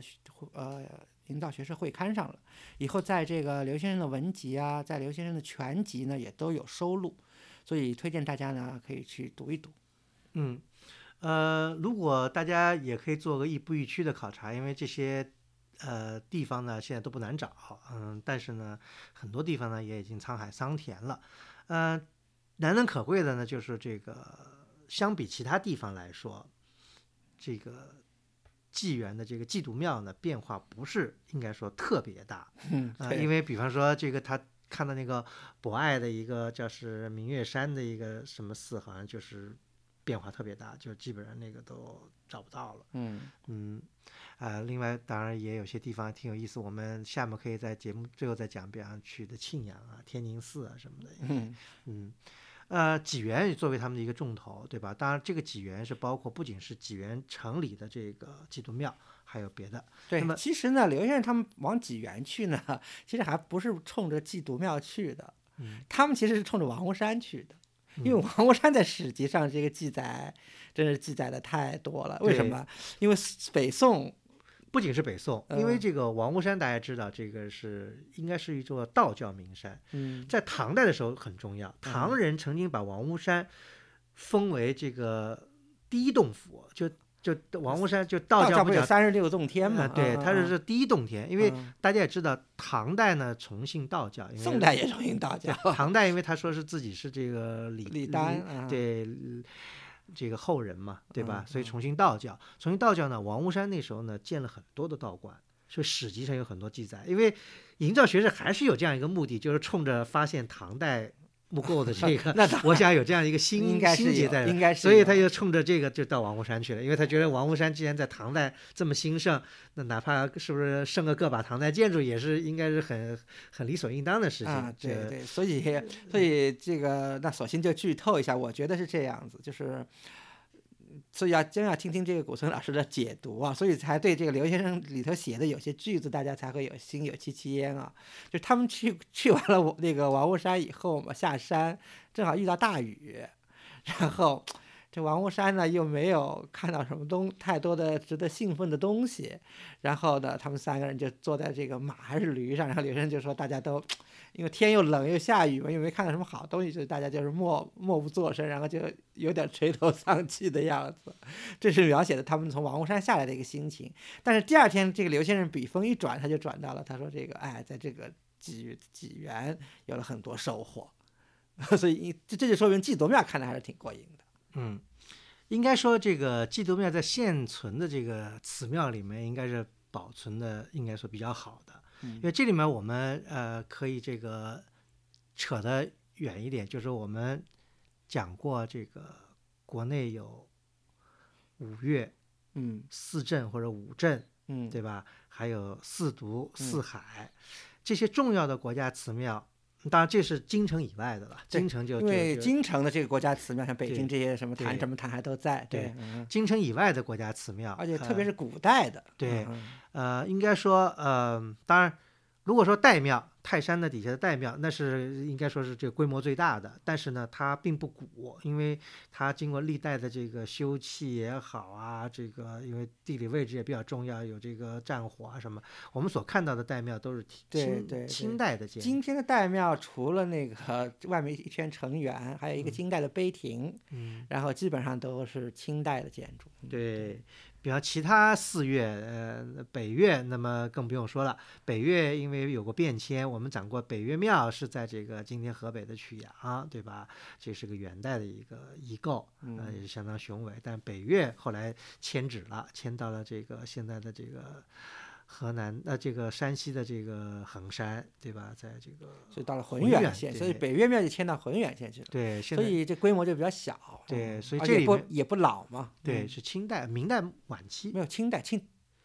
[SPEAKER 1] 呃营造学社会刊上了。以后在这个刘先生的文集啊，在刘先生的全集呢，也都有收录，所以推荐大家呢可以去读一读。
[SPEAKER 2] 嗯，呃，如果大家也可以做个亦步亦趋的考察，因为这些呃地方呢现在都不难找，嗯，但是呢很多地方呢也已经沧海桑田了，呃，难能可贵的呢就是这个相比其他地方来说，这个纪元的这个祭祖庙呢变化不是应该说特别大，
[SPEAKER 1] 嗯
[SPEAKER 2] 啊，因为比方说这个他看到那个博爱的一个叫是明月山的一个什么寺，好像就是变化特别大，就基本上那个都找不到了。
[SPEAKER 1] 嗯
[SPEAKER 2] 嗯，啊，另外当然也有些地方挺有意思，我们下面可以在节目最后再讲，比方去的庆阳啊、天宁寺啊什么的。
[SPEAKER 1] 嗯
[SPEAKER 2] 嗯，呃，济源也作为他们的一个重头，对吧？当然，这个济源是包括不仅是济源城里的这个基督庙，还有别的。
[SPEAKER 1] 对
[SPEAKER 2] 那么，
[SPEAKER 1] 其实呢，刘先生他们往济源去呢，其实还不是冲着祭祖庙去的，
[SPEAKER 2] 嗯
[SPEAKER 1] 他们其实是冲着王屋山去的。因为王屋山在史籍上这个记载，真是记载的太多了。为什么？因为北宋，
[SPEAKER 2] 不仅是北宋，因为
[SPEAKER 1] 嗯
[SPEAKER 2] 这个王屋山大家知道，这个是应该是一座道教名山，
[SPEAKER 1] 嗯，
[SPEAKER 2] 在唐代的时候很重要。唐人曾经把王屋山封为这个第一洞府，就就王屋山就道
[SPEAKER 1] 道教不有
[SPEAKER 2] 教不讲
[SPEAKER 1] 三十六洞天嘛？
[SPEAKER 2] 啊对，它是是第一洞天，因为
[SPEAKER 1] 嗯
[SPEAKER 2] 大家也知道，唐代呢崇信道教，因为
[SPEAKER 1] 宋代也崇信道教，
[SPEAKER 2] 唐代因为他说是自己是这个李
[SPEAKER 1] 李丹啊
[SPEAKER 2] 对这个后人嘛，对吧？
[SPEAKER 1] 嗯
[SPEAKER 2] 所以崇信道教，崇信道教呢，王屋山那时候呢建了很多的道观，所以史籍上有很多记载。因为营造学社还是有这样一个目的，就是冲着发现唐代木构的这个，
[SPEAKER 1] 那
[SPEAKER 2] 我想有这样一个心
[SPEAKER 1] 应该是有
[SPEAKER 2] 心结在
[SPEAKER 1] 应该是
[SPEAKER 2] 所以他就冲着这个就到王屋山去了，因为他觉得王屋山既然在唐代这么兴盛，那哪怕是不是剩个个把唐代建筑，也是应该是很 很理所应当的事情。
[SPEAKER 1] 啊，对对，所以所以这个那索性就剧透一下，我觉得是这样子，就是。所以要真要听听这个古村老师的解读啊，所以才对这个刘先生里头写的有些句子，大家才会有心有戚戚焉啊。就他们去 去完了我那个王屋山以后嘛，下山正好遇到大雨，然后这王屋山呢又没有看到什么东太多的值得兴奋的东西，然后呢，他们三个人就坐在这个马还是驴上，然后刘先生就说大家都因为天又冷又下雨嘛，又没看到什么好东西，就大家就是默默不作声，然后就有点垂头丧气的样子。这是描写的他们从王屋山下来的一个心情。但是第二天，这个刘先生笔锋一转，他就转到了他说这个哎，在这个济济源有了很多收获，所以这这就说明祭祖庙看的还是挺过瘾的。
[SPEAKER 2] 嗯，应该说这个基督庙在现存的这个祠庙里面，应该是保存的应该说比较好的，
[SPEAKER 1] 嗯。
[SPEAKER 2] 因为这里面我们呃可以这个扯得远一点，就是我们讲过这个国内有五岳、
[SPEAKER 1] 嗯。
[SPEAKER 2] 四镇或者五镇，
[SPEAKER 1] 嗯，
[SPEAKER 2] 对吧？还有四渎、
[SPEAKER 1] 嗯。
[SPEAKER 2] 四海、这些重要的国家祠庙。当然，这是京城以外的了。京城就
[SPEAKER 1] 因为京城的这个国家祠庙，像北京这些什么坛什么坛还都在，
[SPEAKER 2] 对
[SPEAKER 1] 对，嗯
[SPEAKER 2] 京城以外的国家祠庙，
[SPEAKER 1] 而且特别
[SPEAKER 2] 呃
[SPEAKER 1] 是古代的，
[SPEAKER 2] 对
[SPEAKER 1] 嗯
[SPEAKER 2] 呃，应该说，呃，当然，如果说岱庙，泰山的底下的岱庙，那是应该说是这个规模最大的，但是呢，它并不古，因为它经过历代的这个修葺也好啊，这个因为地理位置也比较重要，有这个战火啊什么，我们所看到的岱庙都是
[SPEAKER 1] 对
[SPEAKER 2] 清代的建筑。
[SPEAKER 1] 今天的岱庙除了那个外面一圈城垣，还有一个清代的碑亭，
[SPEAKER 2] 嗯，
[SPEAKER 1] 然后基本上都是清代的建筑。嗯。
[SPEAKER 2] 对，比方其他四岳，呃，北岳，那么更不用说了。北岳因为有过变迁，我们讲过，北岳庙是在这个今天河北的曲阳，对吧？这是个元代的一个遗构，呃，也是相当雄伟。但北岳后来迁址了，迁到了这个现在的这个河南，呃，这个山西的这个衡山，对吧？在这个
[SPEAKER 1] 所以到了浑
[SPEAKER 2] 浑源
[SPEAKER 1] 源县，所以北岳庙就迁到浑源县去了。
[SPEAKER 2] 对，
[SPEAKER 1] 所以这规模就比较小，
[SPEAKER 2] 对所以这里不
[SPEAKER 1] 也不老嘛，
[SPEAKER 2] 对
[SPEAKER 1] 嗯
[SPEAKER 2] 是清代、明代晚期
[SPEAKER 1] 没，有清代清，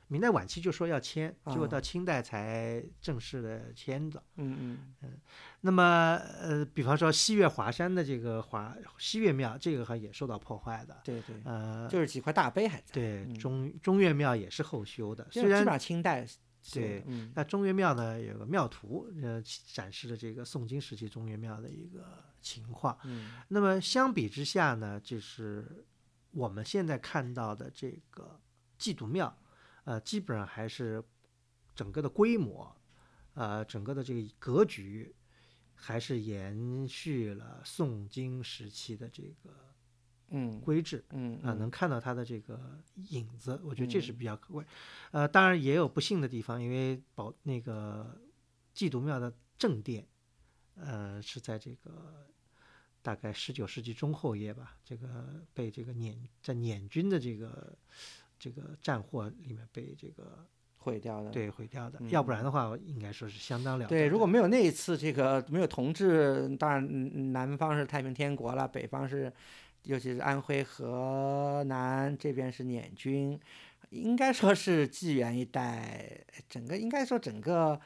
[SPEAKER 2] 明代晚期就说要迁，结果
[SPEAKER 1] 啊
[SPEAKER 2] 到清代才正式的迁的。
[SPEAKER 1] 嗯嗯
[SPEAKER 2] 那么，呃，比方说西岳华山的这个华西岳庙，这个还也受到破坏的。
[SPEAKER 1] 对对，
[SPEAKER 2] 呃，
[SPEAKER 1] 就是几块大碑还在，
[SPEAKER 2] 对
[SPEAKER 1] 嗯
[SPEAKER 2] 中中岳庙也是后修的，虽然
[SPEAKER 1] 基本上清代
[SPEAKER 2] 对
[SPEAKER 1] 嗯
[SPEAKER 2] 那中岳庙呢有个庙图，呃，展示了这个宋金时期中岳庙的一个情况。
[SPEAKER 1] 嗯
[SPEAKER 2] 那么相比之下呢，就是我们现在看到的这个祭祖庙，呃，基本上还是整个的规模，呃，整个的这个格局，还是延续了宋金时期的这个
[SPEAKER 1] 嗯
[SPEAKER 2] 规制。
[SPEAKER 1] 嗯
[SPEAKER 2] 啊、能看到它的这个影子，我觉得这是
[SPEAKER 1] 嗯
[SPEAKER 2] 比较可贵。呃，当然也有不幸的地方，因为保那个祭祖庙的正殿，呃，是在这个大概十九世纪中后叶吧，这个被这个捻在捻军的这个这个战祸里面被这个
[SPEAKER 1] 毁掉的。
[SPEAKER 2] 对毁掉的，要不然
[SPEAKER 1] 嗯
[SPEAKER 2] 的话，应该说是相当了得
[SPEAKER 1] 对，如果没有那一次这个没有同治，当然嗯南方是太平天国了，北方是，尤其是安徽、河南这边是捻军，应该说是济源一带，整个应该说整个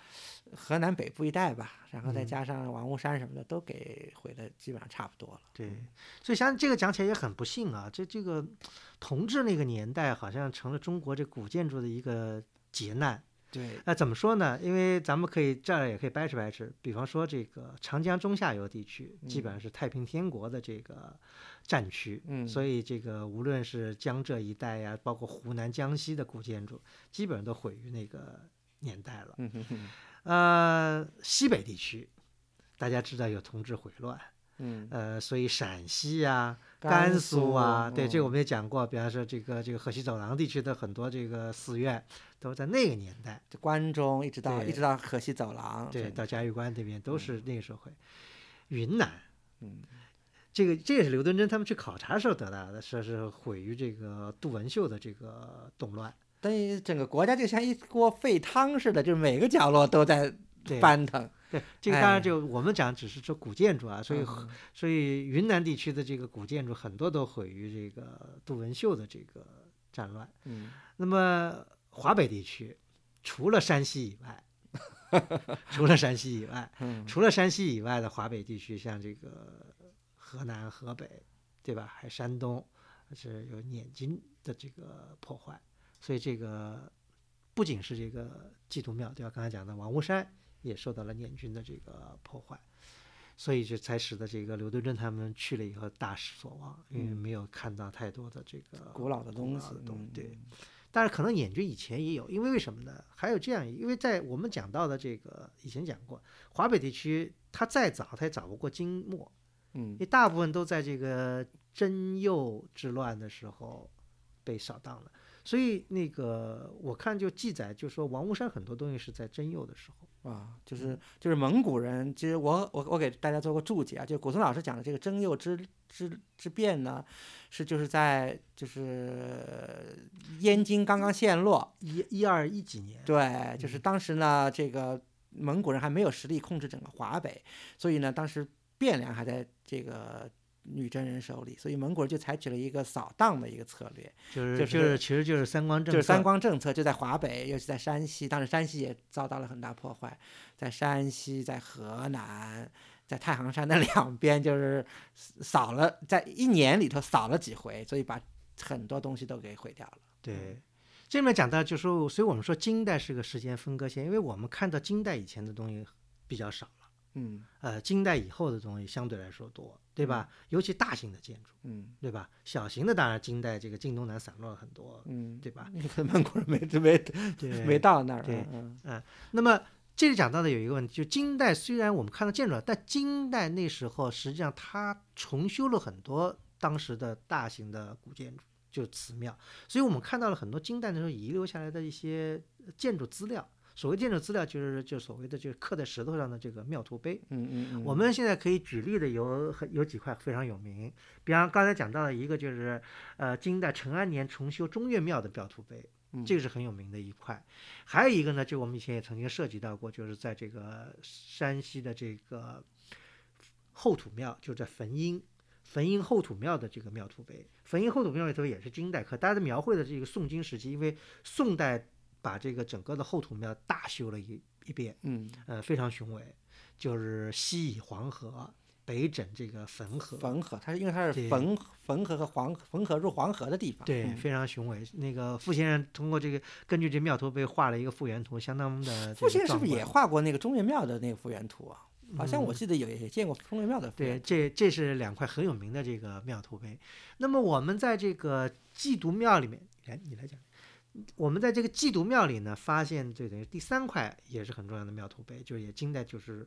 [SPEAKER 1] 河南北部一带吧，然后再
[SPEAKER 2] 嗯
[SPEAKER 1] 加上王屋山什么的，都给毁的基本上差不多了。
[SPEAKER 2] 对，所以像这个讲起来也很不幸啊，这这个同治那个年代好像成了中国这古建筑的一个劫难。
[SPEAKER 1] 对，
[SPEAKER 2] 那怎么说呢？因为咱们可以这儿也可以掰扯掰扯，比方说这个长江中下游地区，基本上是太平天国的这个战区，
[SPEAKER 1] 嗯。
[SPEAKER 2] 所以这个无论是江浙一带呀，包括湖南、江西的古建筑，基本上都毁于那个年代了。
[SPEAKER 1] 嗯哼哼，
[SPEAKER 2] 呃，西北地区，大家知道有同治回乱，
[SPEAKER 1] 嗯，
[SPEAKER 2] 呃，所以陕西呀、
[SPEAKER 1] 甘
[SPEAKER 2] 甘肃啊，
[SPEAKER 1] 肃
[SPEAKER 2] 对，这个我
[SPEAKER 1] 嗯
[SPEAKER 2] 们也讲过，比方说这个这个河西走廊地区的很多这个寺院，都是在那个年代，
[SPEAKER 1] 就关中一直到一直到河西走廊，
[SPEAKER 2] 对，到嘉峪关这边都是那个时候会。云南，
[SPEAKER 1] 嗯，
[SPEAKER 2] 这个这也是刘敦桢他们去考察时候得到的，说是毁于这个杜文秀的这个动乱。
[SPEAKER 1] 等于整个国家就像一锅沸汤似的，就是每个角落都在翻腾。
[SPEAKER 2] 对，这个当
[SPEAKER 1] 哎
[SPEAKER 2] 然就我们讲只是说古建筑啊，所以
[SPEAKER 1] 嗯
[SPEAKER 2] 所以云南地区的这个古建筑很多都毁于这个杜文秀的这个战乱。
[SPEAKER 1] 嗯，
[SPEAKER 2] 那么华北地区，除了山西以外，除了山西以外，
[SPEAKER 1] 嗯
[SPEAKER 2] 除了山西以外的华北地区，像这个河南、河北，对吧？还有山东，是有捻金的这个破坏，所以这个不仅是这个祭祖庙，对吧？刚才讲的王屋山也受到了捻军的这个破坏，所以这才使得这个刘敦桢他们去了以后大失所望，因为
[SPEAKER 1] 嗯
[SPEAKER 2] 没有看到太多的这个
[SPEAKER 1] 古老的东西
[SPEAKER 2] 东
[SPEAKER 1] 嗯
[SPEAKER 2] 对。但是可能捻军以前也有，因为为什么呢？还有这样，因为在我们讲到的这个以前讲过，华北地区它再早它也早不过金末，
[SPEAKER 1] 嗯
[SPEAKER 2] 因为大部分都在这个真佑之乱的时候被扫荡了，所以那个我看就记载就说王屋山很多东西是在真佑的时候，
[SPEAKER 1] 啊，就是就是蒙古人，其实我我我给大家做过注解啊，就古松老师讲的这个征右之之之变呢，是就是在就是燕京刚刚陷落，
[SPEAKER 2] 一一二一几年，
[SPEAKER 1] 对，就是当时呢，这个蒙古人还没有实力控制整个华北，所以呢，当时汴梁还在这个女真人手里，所以蒙古人就采取了一个扫荡的一个策略，
[SPEAKER 2] 就是
[SPEAKER 1] 就
[SPEAKER 2] 就是其实就是三光政策，
[SPEAKER 1] 就是三光政策，就在华北，尤其在山西，当时山西也遭到了很大破坏，在山西，在河南，在太行山的 两边，就是扫了，在一年里头扫了几回，所以把很多东西都给毁掉了。
[SPEAKER 2] 对，这里面讲到，就是说，所以我们说金代是个时间分割线，因为我们看到金代以前的东西比较少了，
[SPEAKER 1] 嗯
[SPEAKER 2] 呃，金代以后的东西相对来说多，对吧？尤其大型的建筑，
[SPEAKER 1] 嗯
[SPEAKER 2] 对吧？小型的当然金代这个晋东南散落了很多，
[SPEAKER 1] 嗯，
[SPEAKER 2] 对吧？
[SPEAKER 1] 蒙古人没没，没到那儿，
[SPEAKER 2] 对
[SPEAKER 1] 嗯
[SPEAKER 2] 那么这里讲到的有一个问题，就金代虽然我们看到建筑了，但金代那时候实际上它重修了很多当时的大型的古建筑，就祠庙，所以我们看到了很多金代那时候遗留下来的一些建筑资料。所谓建筑资料，就是就所谓的就是刻在石头上的这个庙图碑。
[SPEAKER 1] 嗯嗯嗯，
[SPEAKER 2] 我们现在可以举例的有很有几块非常有名，比方刚才讲到的一个就是呃金代成安年重修中岳庙的庙图碑，
[SPEAKER 1] 嗯
[SPEAKER 2] 这个是很有名的一块。还有一个呢，就我们以前也曾经涉及到过，就是在这个山西的这个后土庙，就在汾阴。汾阴后土庙的这个庙图碑，汾阴后土庙里头也是金代刻，大家描绘的这个宋金时期，因为宋代把这个整个的后土庙大修了一一遍，
[SPEAKER 1] 嗯
[SPEAKER 2] 呃，非常雄伟，就是西倚黄河，北枕这个汾河，
[SPEAKER 1] 汾河，它是因为它是汾汾河和黄汾河入黄河的地方，
[SPEAKER 2] 对，
[SPEAKER 1] 嗯
[SPEAKER 2] 非常雄伟。那个傅先生通过这个根据这庙图被画了一个复原图，相当的
[SPEAKER 1] 傅先生是不是也
[SPEAKER 2] 也？
[SPEAKER 1] 画过那个中岳庙的那个复原图啊？好像我
[SPEAKER 2] 嗯
[SPEAKER 1] 记得有也见过中岳庙的复
[SPEAKER 2] 对，这这是两块很有名的这个庙图碑。那么我们在这个祭渎庙里面，来你来讲，我们在这个祭渎庙里呢，发现这等于第三块也是很重要的庙土碑，就是也金代就是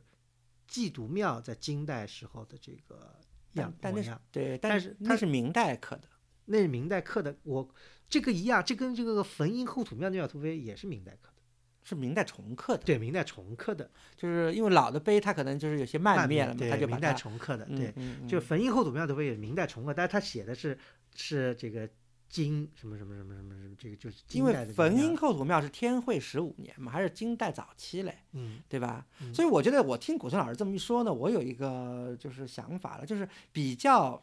[SPEAKER 2] 祭渎庙在金代时候的这个样
[SPEAKER 1] 但
[SPEAKER 2] 模样。
[SPEAKER 1] 对，
[SPEAKER 2] 但
[SPEAKER 1] 但
[SPEAKER 2] 是它
[SPEAKER 1] 那是明代刻的。
[SPEAKER 2] 那是明代刻的，我这个一样，这跟这个汾阴后土庙的庙土碑也是明代刻的，
[SPEAKER 1] 是明代重刻的，
[SPEAKER 2] 对，明代重刻的，
[SPEAKER 1] 就是因为老的碑它可能就是有些慢灭了嘛，
[SPEAKER 2] 对，
[SPEAKER 1] 它就把
[SPEAKER 2] 明代重刻的，
[SPEAKER 1] 嗯
[SPEAKER 2] 对，就汾阴后土庙的碑也是明代重刻，但是它写的是是这个金什么什么什么什么什么，这个就是金
[SPEAKER 1] 因为汾阴后土庙是天会十五年嘛，还是金代早期嘞，
[SPEAKER 2] 嗯
[SPEAKER 1] 对吧？
[SPEAKER 2] 嗯
[SPEAKER 1] 所以我觉得我听古村老师这么一说呢，我有一个就是想法了，就是比较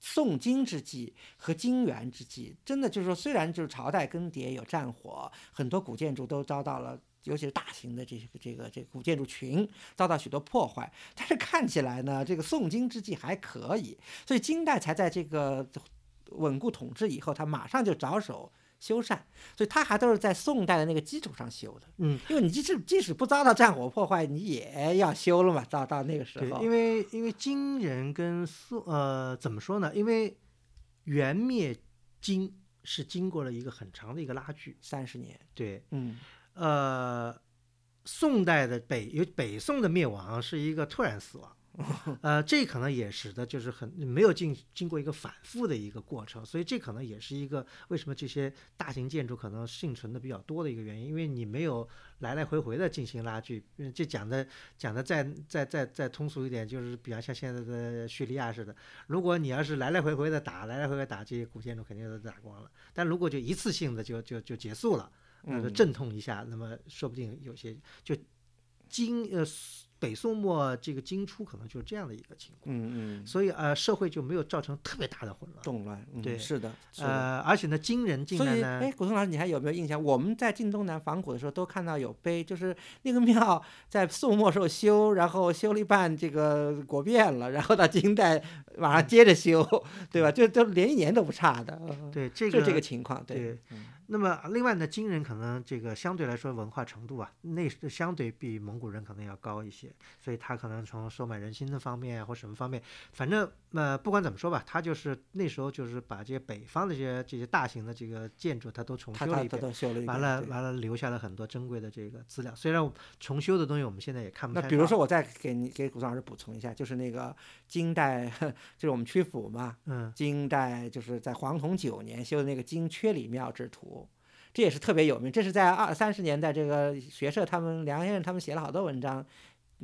[SPEAKER 1] 宋金之际和金元之际，真的就是说，虽然就是朝代更迭有战火，很多古建筑都遭到了。尤其是大型的这个这个这个古建筑群遭到许多破坏，但是看起来呢，这个宋金之际还可以，所以金代才在这个稳固统治以后，他马上就着手修缮，所以他还都是在宋代的那个基础上修的。
[SPEAKER 2] 嗯，
[SPEAKER 1] 因为你即使即使不遭到战火破坏，你也要修了嘛，到到那个时
[SPEAKER 2] 对，
[SPEAKER 1] 候。
[SPEAKER 2] 因为因为金人跟宋呃怎么说呢？因为元灭金是经过了一个很长的一个拉锯，
[SPEAKER 1] 三十年，
[SPEAKER 2] 对，
[SPEAKER 1] 嗯。
[SPEAKER 2] 呃，宋代的北有北宋的灭亡是一个突然死亡，呃，这可能也使得就是很没有经经过一个反复的一个过程，所以这可能也是一个为什么这些大型建筑可能幸存的比较多的一个原因，因为你没有来来回回的进行拉锯。嗯，这讲的讲的再再再再通俗一点，就是比方像现在的叙利亚似的，如果你要是来来回回的打，来来回回打，这些古建筑肯定都打光了。但如果就一次性的就就就结束了。那个
[SPEAKER 1] 嗯
[SPEAKER 2] 阵痛一下，那么说不定有些就经呃北宋末这个金初可能就是这样的一个情况，
[SPEAKER 1] 嗯嗯，
[SPEAKER 2] 所以呃社会就没有造成特别大的混乱。
[SPEAKER 1] 动乱，嗯
[SPEAKER 2] 对
[SPEAKER 1] 是的，是的。
[SPEAKER 2] 呃，而且呢，金人进来呢
[SPEAKER 1] 哎，，古松老师，你还有没有印象？我们在晋东南仿古的时候，都看到有碑，就是那个庙 在宋末时候修，然后修了一半，这个国变了，然后到金代马上接着修，对吧？就都连一年都不差的，嗯
[SPEAKER 2] 对这个
[SPEAKER 1] 就这个情况，
[SPEAKER 2] 对
[SPEAKER 1] 嗯
[SPEAKER 2] 那么另外呢，金人可能这个相对来说文化程度啊，那是相对比蒙古人可能要高一些，所以他可能从收买人心的方面啊或什么方面，反正呃不管怎么说吧，他就是那时候就是把这些北方的这些这些大型的这个建筑，他都重修了一遍。完了，完了，留下了很多珍贵的这个资料。虽然重修的东西我们现在也看不到。
[SPEAKER 1] 那比如说，我再给你给古松老师补充一下，就是那个金代，就是我们曲阜嘛，
[SPEAKER 2] 嗯，
[SPEAKER 1] 金代就是在黄统九年修的那个金阙里庙制图，这也是特别有名。这是在二三十年代，这个学社他们梁先生他们写了好多文章，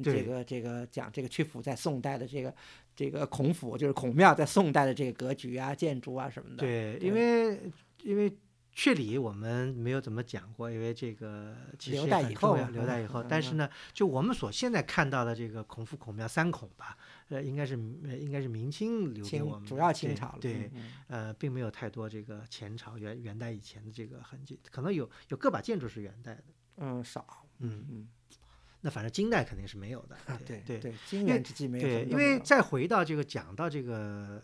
[SPEAKER 1] 这个这个讲这个曲阜在宋代的这个这个孔府，就是孔庙在宋代的这个格局啊、建筑啊什么的。
[SPEAKER 2] 对，因为因为确理我们没有怎么讲过，因为这个其实
[SPEAKER 1] 以后
[SPEAKER 2] 留待以后但是呢，就我们所现在看到的这个孔府、孔庙三孔吧，呃，应该是呃应该是明清留给我们
[SPEAKER 1] 主要清朝了。
[SPEAKER 2] 对，
[SPEAKER 1] 嗯，
[SPEAKER 2] 呃，并没有太多这个前朝元元代以前的这个痕迹，可能有有个把建筑是元代的，
[SPEAKER 1] 嗯，少。
[SPEAKER 2] 嗯，
[SPEAKER 1] 嗯，
[SPEAKER 2] 那反正金代肯定是没有的，
[SPEAKER 1] 啊，对
[SPEAKER 2] 对
[SPEAKER 1] 对，金元之际没有
[SPEAKER 2] 对，因为再回到这个讲到这个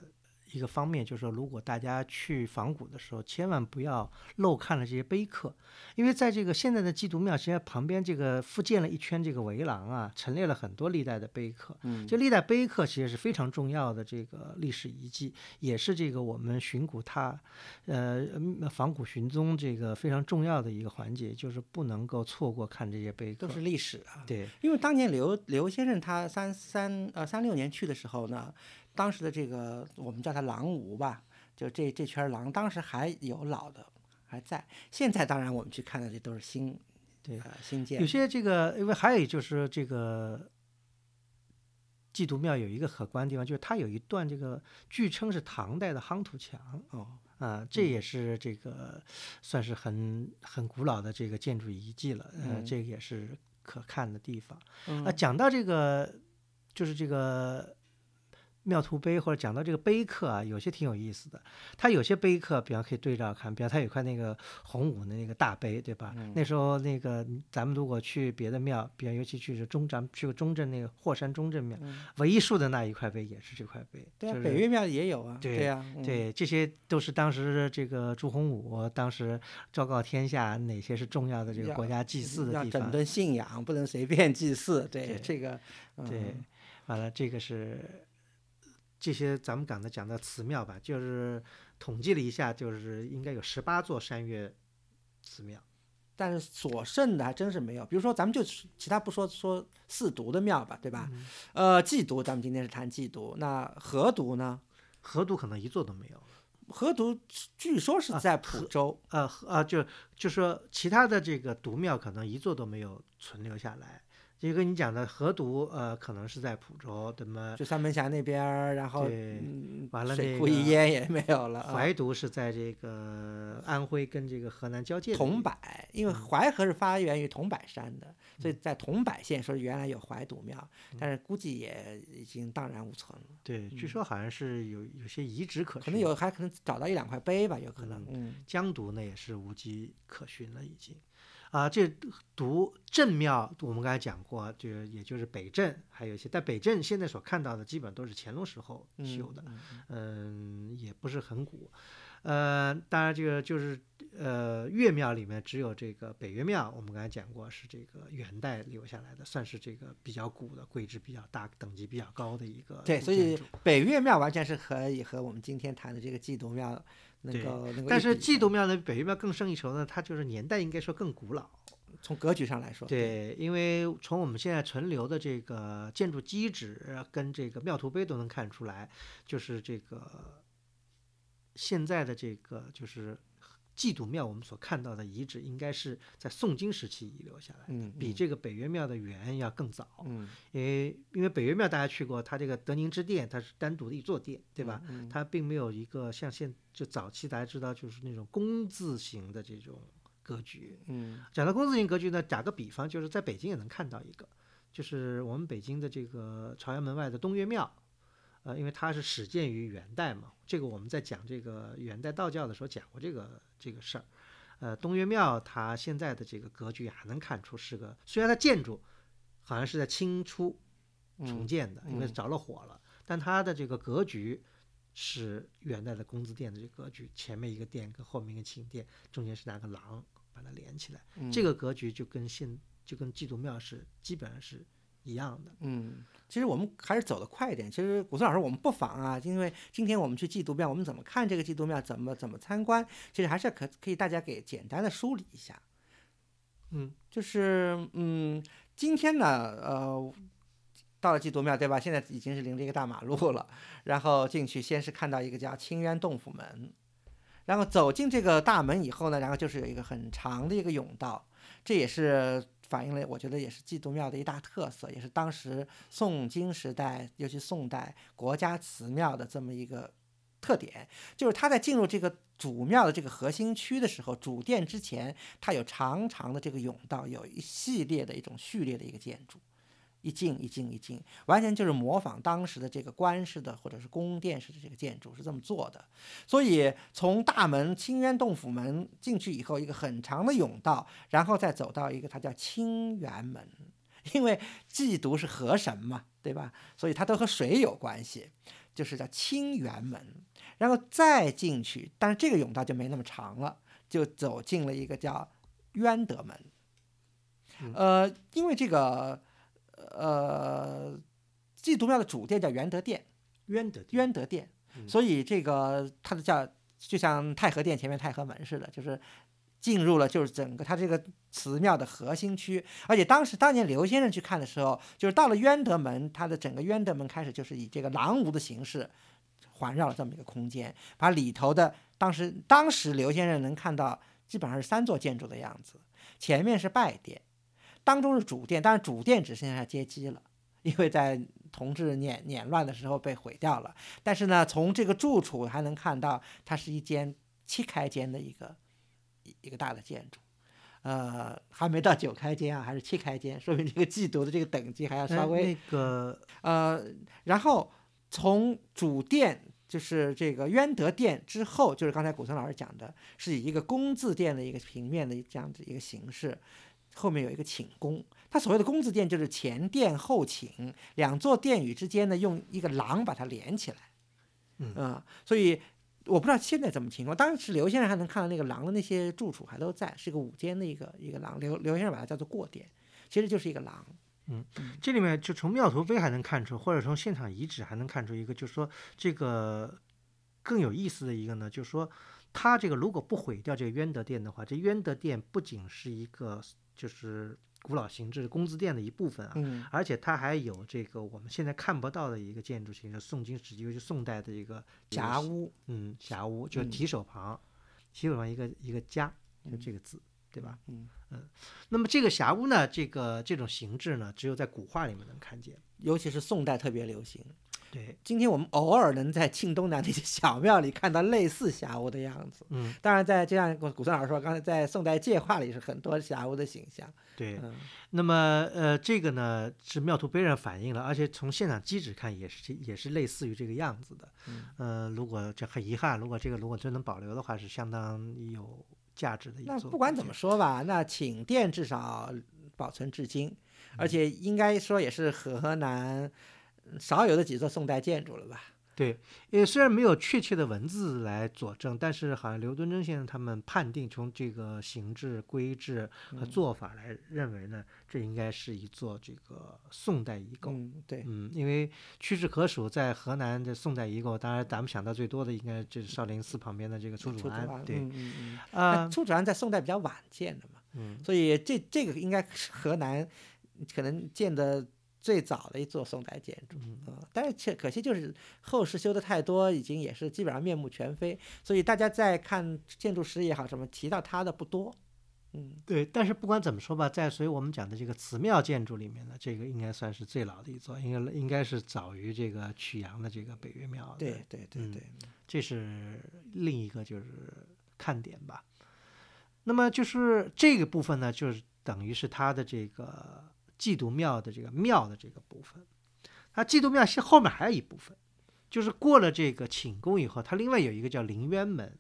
[SPEAKER 2] 一个方面，就是说，如果大家去仿古的时候，千万不要漏看了这些碑刻，因为在这个现在的基督庙，实际上旁边这个复建了一圈这个围廊啊，陈列了很多历代的碑刻。
[SPEAKER 1] 嗯，
[SPEAKER 2] 就历代碑刻其实是非常重要的这个历史遗迹，也是这个我们寻古踏，呃，嗯仿古寻踪这个非常重要的一个环节，就是不能够错过看这些碑刻
[SPEAKER 1] 都。是历史啊。
[SPEAKER 2] 对，
[SPEAKER 1] 因为当年刘刘先生他三三呃三六年去的时候呢，当时的这个我们叫它狼屋吧，就这这圈狼，当时还有老的还在。现在当然我们去看的这都是新
[SPEAKER 2] 对
[SPEAKER 1] 呃新建。
[SPEAKER 2] 有些这个，因为还有就是这个祭祖庙有一个可观的地方，就是它有一段这个据称是唐代的夯土墙
[SPEAKER 1] 哦，
[SPEAKER 2] 啊，这也是这个算是很很古老的这个建筑遗迹了，呃，
[SPEAKER 1] 嗯。
[SPEAKER 2] 这个也是可看的地方。
[SPEAKER 1] 嗯。
[SPEAKER 2] 啊，讲到这个，就是这个庙图碑，或者讲到这个碑刻啊，有些挺有意思的。它有些碑刻，比方可以对照看，比方它有块那个洪武的那个大碑，对吧？
[SPEAKER 1] 嗯
[SPEAKER 2] 那时候那个咱们如果去别的庙，比方尤其去中咱们去过中正那个霍山中正庙，
[SPEAKER 1] 嗯
[SPEAKER 2] 唯一竖的那一块碑也是这块碑。
[SPEAKER 1] 对啊，
[SPEAKER 2] 就是
[SPEAKER 1] 北岳庙也有啊，
[SPEAKER 2] 对
[SPEAKER 1] 对呀，嗯，
[SPEAKER 2] 对，这些都是当时这个朱洪武当时昭告天下哪些是重要的这个国家祭祀的地方。
[SPEAKER 1] 整顿信仰，不能随便祭祀。对
[SPEAKER 2] 对
[SPEAKER 1] 这个，
[SPEAKER 2] 对
[SPEAKER 1] 嗯，
[SPEAKER 2] 完了，这个是这些咱们刚才讲的祠庙吧，就是统计了一下，就是应该有十八座山岳祠庙。
[SPEAKER 1] 但是所剩的还真是没有。比如说，咱们就其他不说，说四渎的庙吧，对吧？
[SPEAKER 2] 嗯
[SPEAKER 1] 呃，祭渎，咱们今天是谈祭渎，那河渎呢？
[SPEAKER 2] 河渎可能一座都没有。
[SPEAKER 1] 河渎据说是
[SPEAKER 2] 啊
[SPEAKER 1] 在蒲州，
[SPEAKER 2] 呃河啊，就就说其他的这个渎庙可能一座都没有存留下来。就跟你讲的河渎，呃，可能是在蒲州，对吗？
[SPEAKER 1] 就三门峡那边儿，然后
[SPEAKER 2] 完了
[SPEAKER 1] 水库一
[SPEAKER 2] 那个
[SPEAKER 1] 淹也没有了啊。
[SPEAKER 2] 怀渎是在这个安徽跟这个河南交界的
[SPEAKER 1] 桐柏，因为
[SPEAKER 2] 嗯
[SPEAKER 1] 淮河是发源于桐柏山的，所以在桐柏县说原来有怀笃庙，
[SPEAKER 2] 嗯
[SPEAKER 1] 但是估计也已经荡然无存了。
[SPEAKER 2] 对，据说好像是有有些遗址可
[SPEAKER 1] 可能有还可能找到一两块碑吧，有可能。嗯，
[SPEAKER 2] 江渎呢也是无迹可寻了，已经。啊，这读镇庙我们刚才讲过，就也就是北镇，还有一些，但北镇现在所看到的基本都是乾隆时候修的，
[SPEAKER 1] 嗯
[SPEAKER 2] 嗯，也不是很古。呃，当然这个就是呃岳庙里面只有这个北岳庙，我们刚才讲过是这个元代留下来的，算是这个比较古的、贵制比较大、等级比较高的一个
[SPEAKER 1] 对，所以北岳庙完全是可以和我们今天谈的这个祭渎庙能
[SPEAKER 2] 对
[SPEAKER 1] 够能够
[SPEAKER 2] 但是
[SPEAKER 1] 一比的
[SPEAKER 2] 祭渎庙呢，北岳庙更胜一筹呢，它就是年代应该说更古老。
[SPEAKER 1] 从格局上来说，
[SPEAKER 2] 对，因为从我们现在存留的这个建筑基址跟这个庙图碑都能看出来，就是这个现在的这个就是祭祖庙，我们所看到的遗址应该是在宋金时期遗留下来的，
[SPEAKER 1] 嗯，
[SPEAKER 2] 比
[SPEAKER 1] 嗯
[SPEAKER 2] 这个北岳庙的源要更早。
[SPEAKER 1] 嗯
[SPEAKER 2] 因为因为北岳庙大家去过，它这个德宁之殿它是单独的一座殿，对吧？？
[SPEAKER 1] 嗯
[SPEAKER 2] 它并没有一个像现就早期大家知道就是那种工字形的这种格局。
[SPEAKER 1] 嗯
[SPEAKER 2] 讲到工字形格局呢，打个比方，就是在北京也能看到一个，就是我们北京的这个朝阳门外的东岳庙，呃，因为它是始建于元代嘛，这个我们在讲这个元代道教的时候讲过这个这个事儿。呃，东岳庙它现在的这个格局还能看出是个，虽然它建筑好像是在清初重
[SPEAKER 1] 嗯
[SPEAKER 2] 建的，因为
[SPEAKER 1] 嗯
[SPEAKER 2] 着了火了，但它的这个格局是元代的工字殿的这个格局，前面一个殿跟后面一个寝殿，中间是拿个廊把它连起来。
[SPEAKER 1] 嗯
[SPEAKER 2] 这个格局就跟现就跟祭祖庙是基本上是一样的。
[SPEAKER 1] 嗯，其实我们还是走得快一点。其实古松老师，我们不妨啊，因为今天我们去祭祖庙，我们怎么看这个祭祖庙，怎么怎么参观，其实还是可可以大家给简单的梳理一下。
[SPEAKER 2] 嗯，
[SPEAKER 1] 就是嗯，今天呢，呃，到了祭祖庙，对吧？现在已经是临着一个大马路了，然后进去先是看到一个叫清渊洞府门，然后走进这个大门以后呢，然后就是有一个很长的一个甬道，这也是反映了我觉得也是基督庙的一大特色，也是当时宋金时代，尤其宋代国家祠庙的这么一个特点，就是它在进入这个主庙的这个核心区的时候，主殿之前，它有长长的这个甬道，有一系列的一种序列的一个建筑。一进一进一进，完全就是模仿当时的这个官式的或者是宫殿式的这个建筑是这么做的。所以从大门清渊洞府门进去以后，一个很长的甬道，然后再走到一个它叫清源门，因为祭渎是河神嘛，对吧？所以它都和水有关系。就是叫清源门，然后再进去，但是这个甬道就没那么长了，就走进了一个叫渊德门。
[SPEAKER 2] 嗯
[SPEAKER 1] 呃，因为这个呃祭祖庙的主殿叫元德殿，
[SPEAKER 2] 渊德殿
[SPEAKER 1] 渊德殿，
[SPEAKER 2] 嗯
[SPEAKER 1] 所以这个它的叫就像太和殿前面太和门似的，就是进入了就是整个它这个祠庙的核心区。而且当时当年刘先生去看的时候，就是到了渊德门，它的整个渊德门开始就是以这个廊庑的形式环绕了这么一个空间，把里头的当时当时刘先生能看到基本上是三座建筑的样子，前面是拜殿，当中是主殿，但是主殿只剩下街基了。因为在同治碾碾乱的时候被毁掉了，但是呢，从这个住处还能看到，它是一间七开间的一个一一个大的建筑，呃，还没到九开间啊，还是七开间，说明这个祭读的这个等级还要
[SPEAKER 2] 哎
[SPEAKER 1] 稍微、
[SPEAKER 2] 那个
[SPEAKER 1] 呃，然后从主殿就是这个渊德殿之后，就是刚才古村老师讲的，是以一个工字殿的一个平面的这样子一个形式，后面有一个寝宫。它所谓的宫字殿就是前殿后寝，两座殿宇之间呢用一个廊把它连起来。
[SPEAKER 2] 嗯
[SPEAKER 1] 啊所以我不知道现在怎么情况。当时刘先生还能看到那个廊的那些住处还都在，是个五间的一个一个廊。刘刘先生把它叫做过殿，其实就是一个廊。
[SPEAKER 2] 嗯这里面就从庙头碑还能看出，或者从现场遗址还能看出一个，就是说这个更有意思的一个呢，就是说它这个如果不毁掉这个渊德殿的话，这渊德殿不仅是一个就是古老形制工字殿的一部分啊，
[SPEAKER 1] 嗯
[SPEAKER 2] 而且它还有这个我们现在看不到的一个建筑形式，宋金时期，尤其宋代的一个
[SPEAKER 1] 霞，屋，
[SPEAKER 2] 嗯，霞屋，就是
[SPEAKER 1] 嗯
[SPEAKER 2] 提手旁，提手旁一个一个家，就这个字，对吧？
[SPEAKER 1] 嗯，
[SPEAKER 2] 那么这个霞屋呢，这个这种形制呢，只有在古画里面能看见。
[SPEAKER 1] 尤其是宋代特别流行。
[SPEAKER 2] 对，
[SPEAKER 1] 今天我们偶尔能在庆东南那些小庙里看到类似霞屋的样子。
[SPEAKER 2] 嗯，
[SPEAKER 1] 当然在，就像古古村老师说，刚才在宋代界画里是很多霞屋的形象。
[SPEAKER 2] 对。
[SPEAKER 1] 嗯，
[SPEAKER 2] 那么呃，这个呢是庙图碑上反映了，而且从现场机址看也是这也是类似于这个样子的。
[SPEAKER 1] 嗯
[SPEAKER 2] 呃，如果这很遗憾，如果这个如果真能保留的话，是相当有价值的一座。
[SPEAKER 1] 那不管怎么，说吧，那寝殿至少保存至今，
[SPEAKER 2] 嗯
[SPEAKER 1] 而且应该说也是河南少有的几座宋代建筑了吧？
[SPEAKER 2] 对，呃，虽然没有确切的文字来佐证，但是好像刘敦桢先生他们判定从这个形制、规制和
[SPEAKER 1] 嗯
[SPEAKER 2] 做法来认为呢，这应该是一座这个宋代遗构。
[SPEAKER 1] 嗯，对，
[SPEAKER 2] 嗯，因为屈指可数，在河南的宋代遗构，当然咱们想到最多的应该就是少林寺旁边的这个楚
[SPEAKER 1] 楚
[SPEAKER 2] 楚庵，
[SPEAKER 1] 安，
[SPEAKER 2] 对，
[SPEAKER 1] 嗯嗯嗯。
[SPEAKER 2] 啊
[SPEAKER 1] 那，楚楚安在宋代比较晚建的嘛，
[SPEAKER 2] 嗯，
[SPEAKER 1] 所以这这个应该是河南可能建的最早的一座宋代建筑。但是却可惜就是后世修的太多，已经也是基本上面目全非，所以大家在看建筑师也好，什么提到它的不多。嗯，
[SPEAKER 2] 对，但是不管怎么说吧，在所以我们讲的这个祠庙建筑里面呢，这个应该算是最老的一座，应该应该是早于这个曲阳的这个北岳庙的。
[SPEAKER 1] 对对对
[SPEAKER 2] 嗯
[SPEAKER 1] 对，
[SPEAKER 2] 这是另一个就是看点吧。那么就是这个部分呢，就是等于是它的这个祭祀庙的这个庙的这个部分。它祭祀庙是后面还有一部分，就是过了这个寝宫以后，它另外有一个叫陵渊门。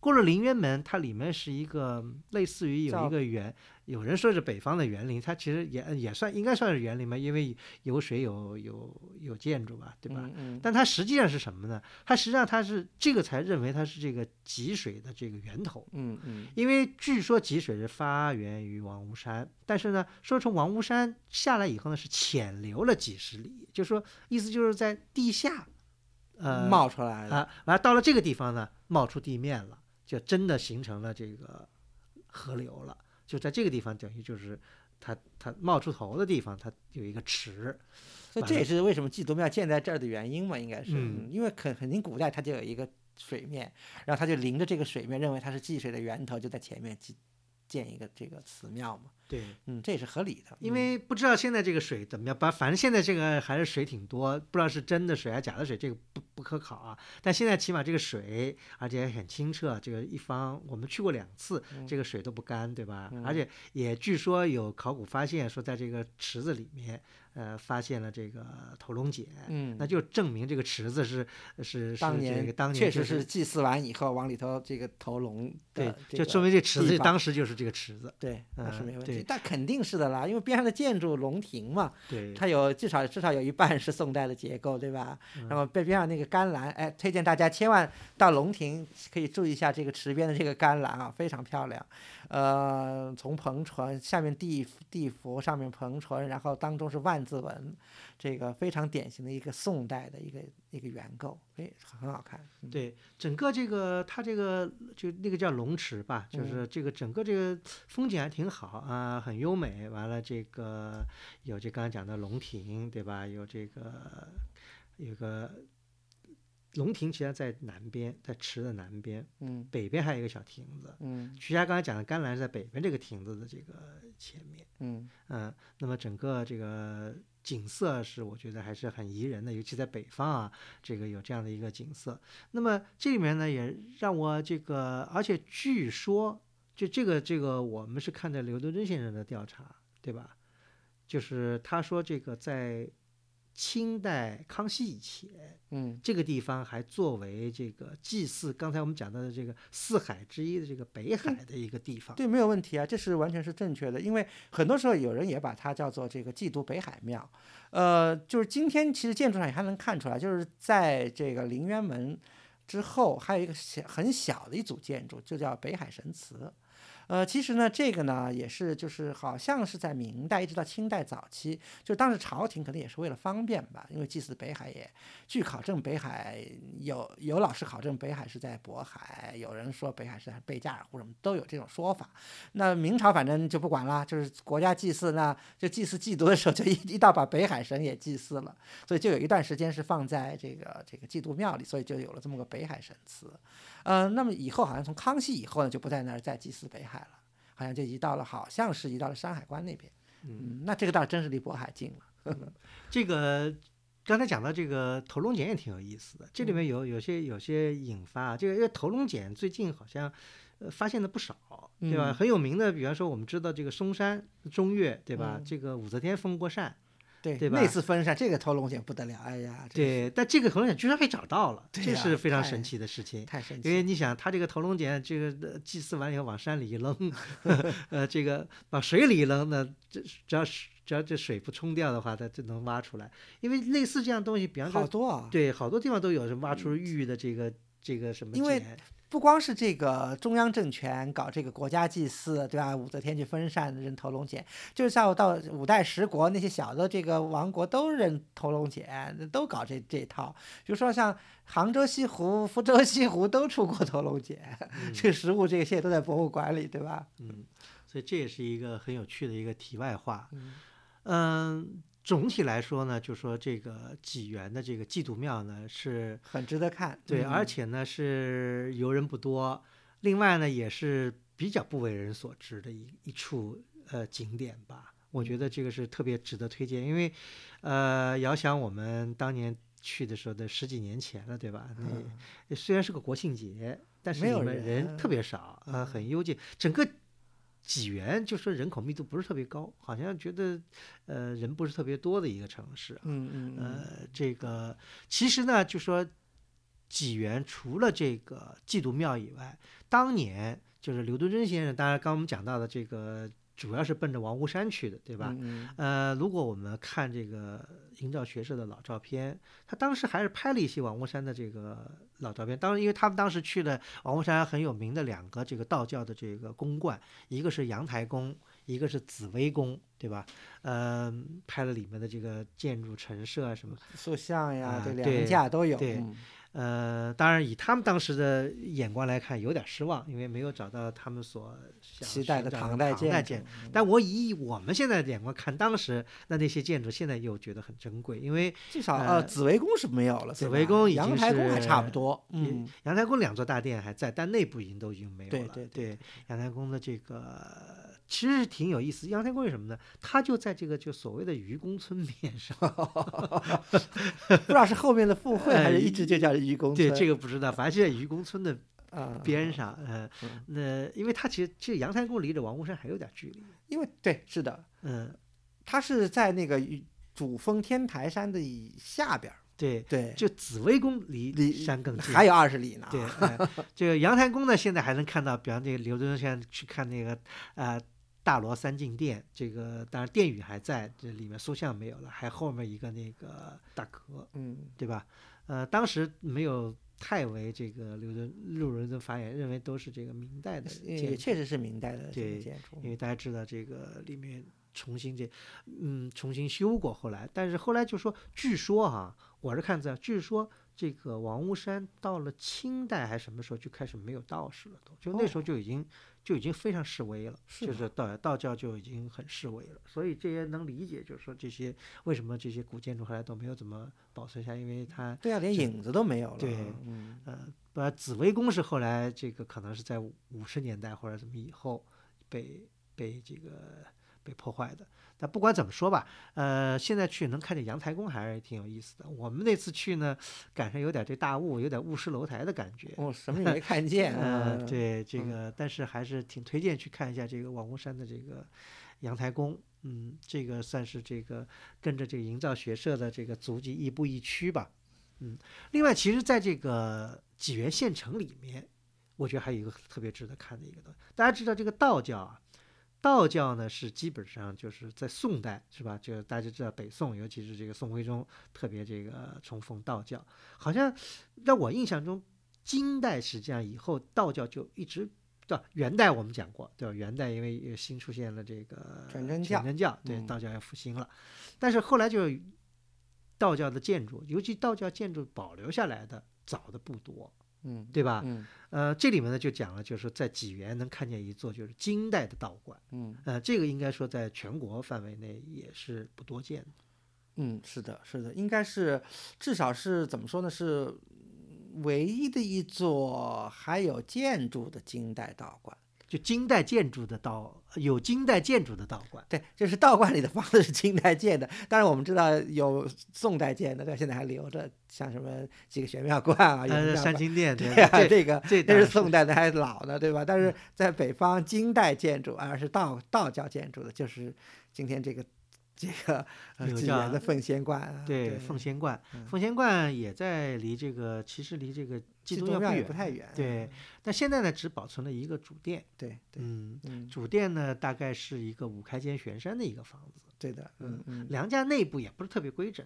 [SPEAKER 2] 过了陵渊门，它里面是一个类似于有一个园，有人说是北方的园林，它其实也也算应该算是园林嘛，因为有水有有有建筑吧，对吧？
[SPEAKER 1] 嗯嗯
[SPEAKER 2] 但它实际上是什么呢？它实际上它是这个才认为它是这个汲水的这个源头，
[SPEAKER 1] 嗯嗯
[SPEAKER 2] 因为据说汲水是发源于王屋山，但是呢，说从王屋山下来以后呢，是潜流了几十里，就说意思就是在地下，呃，
[SPEAKER 1] 冒出来的。
[SPEAKER 2] 啊，完了到了这个地方呢，冒出地面了，就真的形成了这个河流了。就在这个地方，等于就是它它冒出头的地方，它有一个池，
[SPEAKER 1] 所以这也是为什么基督庙建在这儿的原因嘛，应该是，因为肯肯定古代它就有一个水面，然后它就临着这个水面，认为它是济水的源头，就在前面建建一个这个祠庙嘛，
[SPEAKER 2] 对，
[SPEAKER 1] 嗯，这也是合理的，
[SPEAKER 2] 因为不知道现在这个水怎么样，反反正现在这个还是水挺多，不知道是真的水还是假的水，这个不不可考啊。但现在起码这个水，而且很清澈，这个一方我们去过两次，这个水都不干，对吧？
[SPEAKER 1] 嗯。
[SPEAKER 2] 而且也据说有考古发现说，在这个池子里面，呃，发现了这个头龙井，
[SPEAKER 1] 嗯，
[SPEAKER 2] 那就证明这个池子是是是
[SPEAKER 1] 当年
[SPEAKER 2] 个当年
[SPEAKER 1] 确实
[SPEAKER 2] 是
[SPEAKER 1] 祭祀完以后往里头这个投龙
[SPEAKER 2] 对就说明这池子当时就是这个池子，
[SPEAKER 1] 对，那是
[SPEAKER 2] 嗯
[SPEAKER 1] 没问题，但肯定是的啦，因为边上的建筑龙亭嘛，
[SPEAKER 2] 对，
[SPEAKER 1] 它有至少至少有一半是宋代的结构，对吧？
[SPEAKER 2] 嗯
[SPEAKER 1] 然后边边上那个甘蓝，哎，推荐大家千万到龙亭可以注意一下这个池边的这个甘蓝啊，非常漂亮。呃，从彭唇下面地地幅，上面彭唇，然后当中是万字纹，这个非常典型的一个宋代的一个一个圆构，哎，很好看。嗯，
[SPEAKER 2] 对，整个这个它这个就那个叫龙池吧，
[SPEAKER 1] 嗯
[SPEAKER 2] 就是这个整个这个风景还挺好啊，很优美。完了，这个有这刚才讲的龙亭，对吧？有这个有个龙亭，其实在南边，在池的南边，
[SPEAKER 1] 嗯
[SPEAKER 2] 北边还有一个小亭子。
[SPEAKER 1] 嗯
[SPEAKER 2] 徐霞刚才讲的甘蓝是在北边这个亭子的这个前面，
[SPEAKER 1] 嗯
[SPEAKER 2] 嗯，那么整个这个景色是我觉得还是很宜人的，尤其在北方啊，这个有这样的一个景色。那么这里面呢，也让我这个，而且据说，就这个这个，我们是看的刘德珍先生的调查，对吧？就是他说这个在清代康熙以前，
[SPEAKER 1] 嗯
[SPEAKER 2] 这个地方还作为这个祭祀刚才我们讲到的这个四海之一的这个北海的一个地方。
[SPEAKER 1] 对，没有问题啊，这是完全是正确的。因为很多时候有人也把它叫做这个祭都北海庙，呃，就是今天其实建筑上也还能看出来，就是在这个凌渊门之后还有一个小很小的一组建筑，就叫北海神祠。呃，其实呢，这个呢也是就是好像是在明代一直到清代早期，就当时朝廷可能也是为了方便吧，因为祭祀北海也，据考证北海有有老师考证北海是在渤海，有人说北海是在贝加尔湖，什么都有这种说法。那明朝反正就不管了，就是国家祭祀，那就祭祀祭毒的时候就一一到把北海神也祭祀了，所以就有一段时间是放在这个这个祭祀庙里，所以就有了这么个北海神祠。呃，那么以后好像从康熙以后呢，就不在那儿再祭祀北海，好像就移到了，好像是移到了山海关那边。嗯，那这个倒真是离渤海近了。
[SPEAKER 2] 这个刚才讲到这个头龙简也挺有意思的，这里面有有些有些引发啊，这个因为头龙简最近好像呃发现的不少，对吧？
[SPEAKER 1] 嗯
[SPEAKER 2] 很有名的，比方说我们知道这个嵩山中岳，对吧？
[SPEAKER 1] 嗯
[SPEAKER 2] 这个武则天封过扇，
[SPEAKER 1] 对
[SPEAKER 2] 对吧
[SPEAKER 1] 那次封禅这个头龙涧不得了，哎呀，
[SPEAKER 2] 对，但这个头龙涧居然被找到了，这是非常神奇的事情。
[SPEAKER 1] 太神奇。
[SPEAKER 2] 因为你想，他这个头龙涧，这个呃祭祀完以后往山里一扔，呃，这个往水里一扔，那这只要是只要这水不冲掉的话，它就能挖出来。因为类似这样东西，比方说，
[SPEAKER 1] 好多啊，
[SPEAKER 2] 对，好多地方都有是挖出玉的这个这个什么
[SPEAKER 1] 因为不光是这个中央政权搞这个国家祭祀，对吧？武则天去封禅扔头龙简，就是到到五代十国那些小的这个王国都认头龙简，都搞这这套。比如说像杭州西湖、福州西湖都出过头龙涧，这个实物这个现在都在博物馆里，对吧？
[SPEAKER 2] 嗯，所以这也是一个很有趣的一个题外话。
[SPEAKER 1] 嗯
[SPEAKER 2] 嗯，总体来说呢，就说这个济源的这个祭祖庙呢是
[SPEAKER 1] 很值得看。
[SPEAKER 2] 对，
[SPEAKER 1] 嗯
[SPEAKER 2] 而且呢是游人不多，另外呢也是比较不为人所知的一一处呃景点吧。我觉得这个是特别值得推荐，因为呃，遥想我们当年去的时候的十几年前了，对吧？那虽然是个国庆节，但是
[SPEAKER 1] 嗯没有
[SPEAKER 2] 人特别少，呃，很幽静。整个济源就说人口密度不是特别高，好像觉得呃人不是特别多的一个城市啊。
[SPEAKER 1] 嗯嗯嗯，
[SPEAKER 2] 呃，这个其实呢，就说济源除了这个祭祖庙以外，当年就是刘敦桢先生，当然刚我们讲到的这个，主要是奔着王屋山去的，对吧？
[SPEAKER 1] 嗯
[SPEAKER 2] 呃，如果我们看这个营造学社的老照片，他当时还是拍了一些王屋山的这个老照片。当然，因为他们当时去了王屋山很有名的两个这个道教的这个宫观，一个是阳台宫，一个是紫薇宫，对吧？呃，拍了里面的这个建筑陈设啊什么。
[SPEAKER 1] 塑像呀，
[SPEAKER 2] 对
[SPEAKER 1] 梁架都有。
[SPEAKER 2] 呃，当然以他们当时的眼光来看，有点失望，因为没有找到他们所
[SPEAKER 1] 期待的唐代建筑。
[SPEAKER 2] 但我以我们现在的眼光看，当时那那些建筑，现在又觉得很珍贵，因为
[SPEAKER 1] 至少
[SPEAKER 2] 呃
[SPEAKER 1] 呃，紫薇宫是没有了，
[SPEAKER 2] 紫薇宫
[SPEAKER 1] 阳台宫还差不多。嗯，
[SPEAKER 2] 阳台宫两座大殿还在，但内部已经都已经没有了。
[SPEAKER 1] 对对对
[SPEAKER 2] 对，阳台宫的这个其实是挺有意思。阳台宫是什么呢？它就在这个就所谓的愚公村边上。
[SPEAKER 1] 不知道是后面的附会还是
[SPEAKER 2] 呃
[SPEAKER 1] 一直就叫愚公
[SPEAKER 2] 对，这个不知道，反正就在愚公村的
[SPEAKER 1] 啊
[SPEAKER 2] 边上。呃，
[SPEAKER 1] 嗯
[SPEAKER 2] 那因为它其实其实阳台宫离着王屋山还有点距离。
[SPEAKER 1] 因为对是的，
[SPEAKER 2] 嗯，
[SPEAKER 1] 它是在那个主峰天台山的以下边儿，
[SPEAKER 2] 对，
[SPEAKER 1] 对，
[SPEAKER 2] 就紫薇宫离
[SPEAKER 1] 离
[SPEAKER 2] 山更近。
[SPEAKER 1] 还有二十里呢。
[SPEAKER 2] 对，呃这个阳台宫呢，现在还能看到，比方这个刘敦现在去看那个呃大罗三进殿，这个当然殿宇还在，这里面塑像没有了，还后面一个那个大阁，
[SPEAKER 1] 嗯，
[SPEAKER 2] 对吧？呃，当时没有太为这个刘敦陆伦敦发言，认为都是这个明代的
[SPEAKER 1] 也确实是明代的建筑
[SPEAKER 2] 因。为大家知道这个里面重新这嗯重新修过，后来，但是后来就说，据说哈、我是看资料，据说这个王屋山到了清代还是什么时候就开始没有道士了，都就那时候就已经、就已经非常示威了，就是道道教就已经很示威了，所以这些能理解，就是说这些为什么这些古建筑后来都没有怎么保存下，因为它
[SPEAKER 1] 对啊，连影子都没有了。
[SPEAKER 2] 对
[SPEAKER 1] 嗯，
[SPEAKER 2] 呃，不然紫薇宫是后来这个可能是在五十年代或者怎么以后被被这个被破坏的。但不管怎么说吧，呃，现在去能看见阳台宫还是挺有意思的。我们那次去呢，赶上有点这大雾，有点雾失楼台的感觉。
[SPEAKER 1] 哦什么也 没看见。
[SPEAKER 2] 呃，
[SPEAKER 1] 嗯，
[SPEAKER 2] 对这
[SPEAKER 1] 嗯
[SPEAKER 2] 个，但是还是挺推荐去看一下这个网屋山的这个阳台宫。嗯，这个算是这个跟着这个营造学社的这个足迹亦步亦趋吧。嗯，另外，其实在这个济源县城里面，我觉得还有一个特别值得看的一个东西。大家知道这个道教啊，道教呢是基本上就是在宋代是吧？就大家知道北宋，尤其是这个宋徽宗特别这个崇奉道教，好像在我印象中，金代实际上以后道教就一直。对元代我们讲过，对吧？元代因为新出现了这个
[SPEAKER 1] 全真教
[SPEAKER 2] 全真教对
[SPEAKER 1] 嗯
[SPEAKER 2] 道教要复兴了，但是后来就道教的建筑，尤其道教建筑保留下来的早的不多，
[SPEAKER 1] 嗯
[SPEAKER 2] 对吧？
[SPEAKER 1] 嗯
[SPEAKER 2] 呃，这里面呢就讲了，就是说在济源能看见一座就是金代的道观，
[SPEAKER 1] 嗯
[SPEAKER 2] 呃，这个应该说在全国范围内也是不多见的。
[SPEAKER 1] 嗯，是的，是的，应该是至少是怎么说呢？是唯一的一座还有建筑的金代道观。
[SPEAKER 2] 就金代建筑的道，有金代建筑的道观，
[SPEAKER 1] 对，就是道观里的房子是金代建的，当然我们知道有宋代建的，到，现在还留着，像什么几个玄妙观啊，有
[SPEAKER 2] 呃，
[SPEAKER 1] 庙观
[SPEAKER 2] 山清殿，
[SPEAKER 1] 对啊，
[SPEAKER 2] 这
[SPEAKER 1] 这个
[SPEAKER 2] 这是
[SPEAKER 1] 宋代的，还老呢，对吧？但
[SPEAKER 2] 嗯
[SPEAKER 1] 是在北方金代建筑，而是道道教建筑的，就是今天这个这个呃
[SPEAKER 2] 有叫
[SPEAKER 1] 济源的奉仙观啊，
[SPEAKER 2] 对
[SPEAKER 1] 对，
[SPEAKER 2] 奉仙观，
[SPEAKER 1] 嗯。
[SPEAKER 2] 奉仙观也在离这个其实离这个基
[SPEAKER 1] 基督庙也
[SPEAKER 2] 不
[SPEAKER 1] 太远，
[SPEAKER 2] 对，但现在呢只保存了一个主殿，
[SPEAKER 1] 对对，
[SPEAKER 2] 嗯，
[SPEAKER 1] 嗯，
[SPEAKER 2] 主殿呢大概是一个五开间悬山的一个房子，
[SPEAKER 1] 对的，嗯嗯，
[SPEAKER 2] 梁家内部也不是特别规整，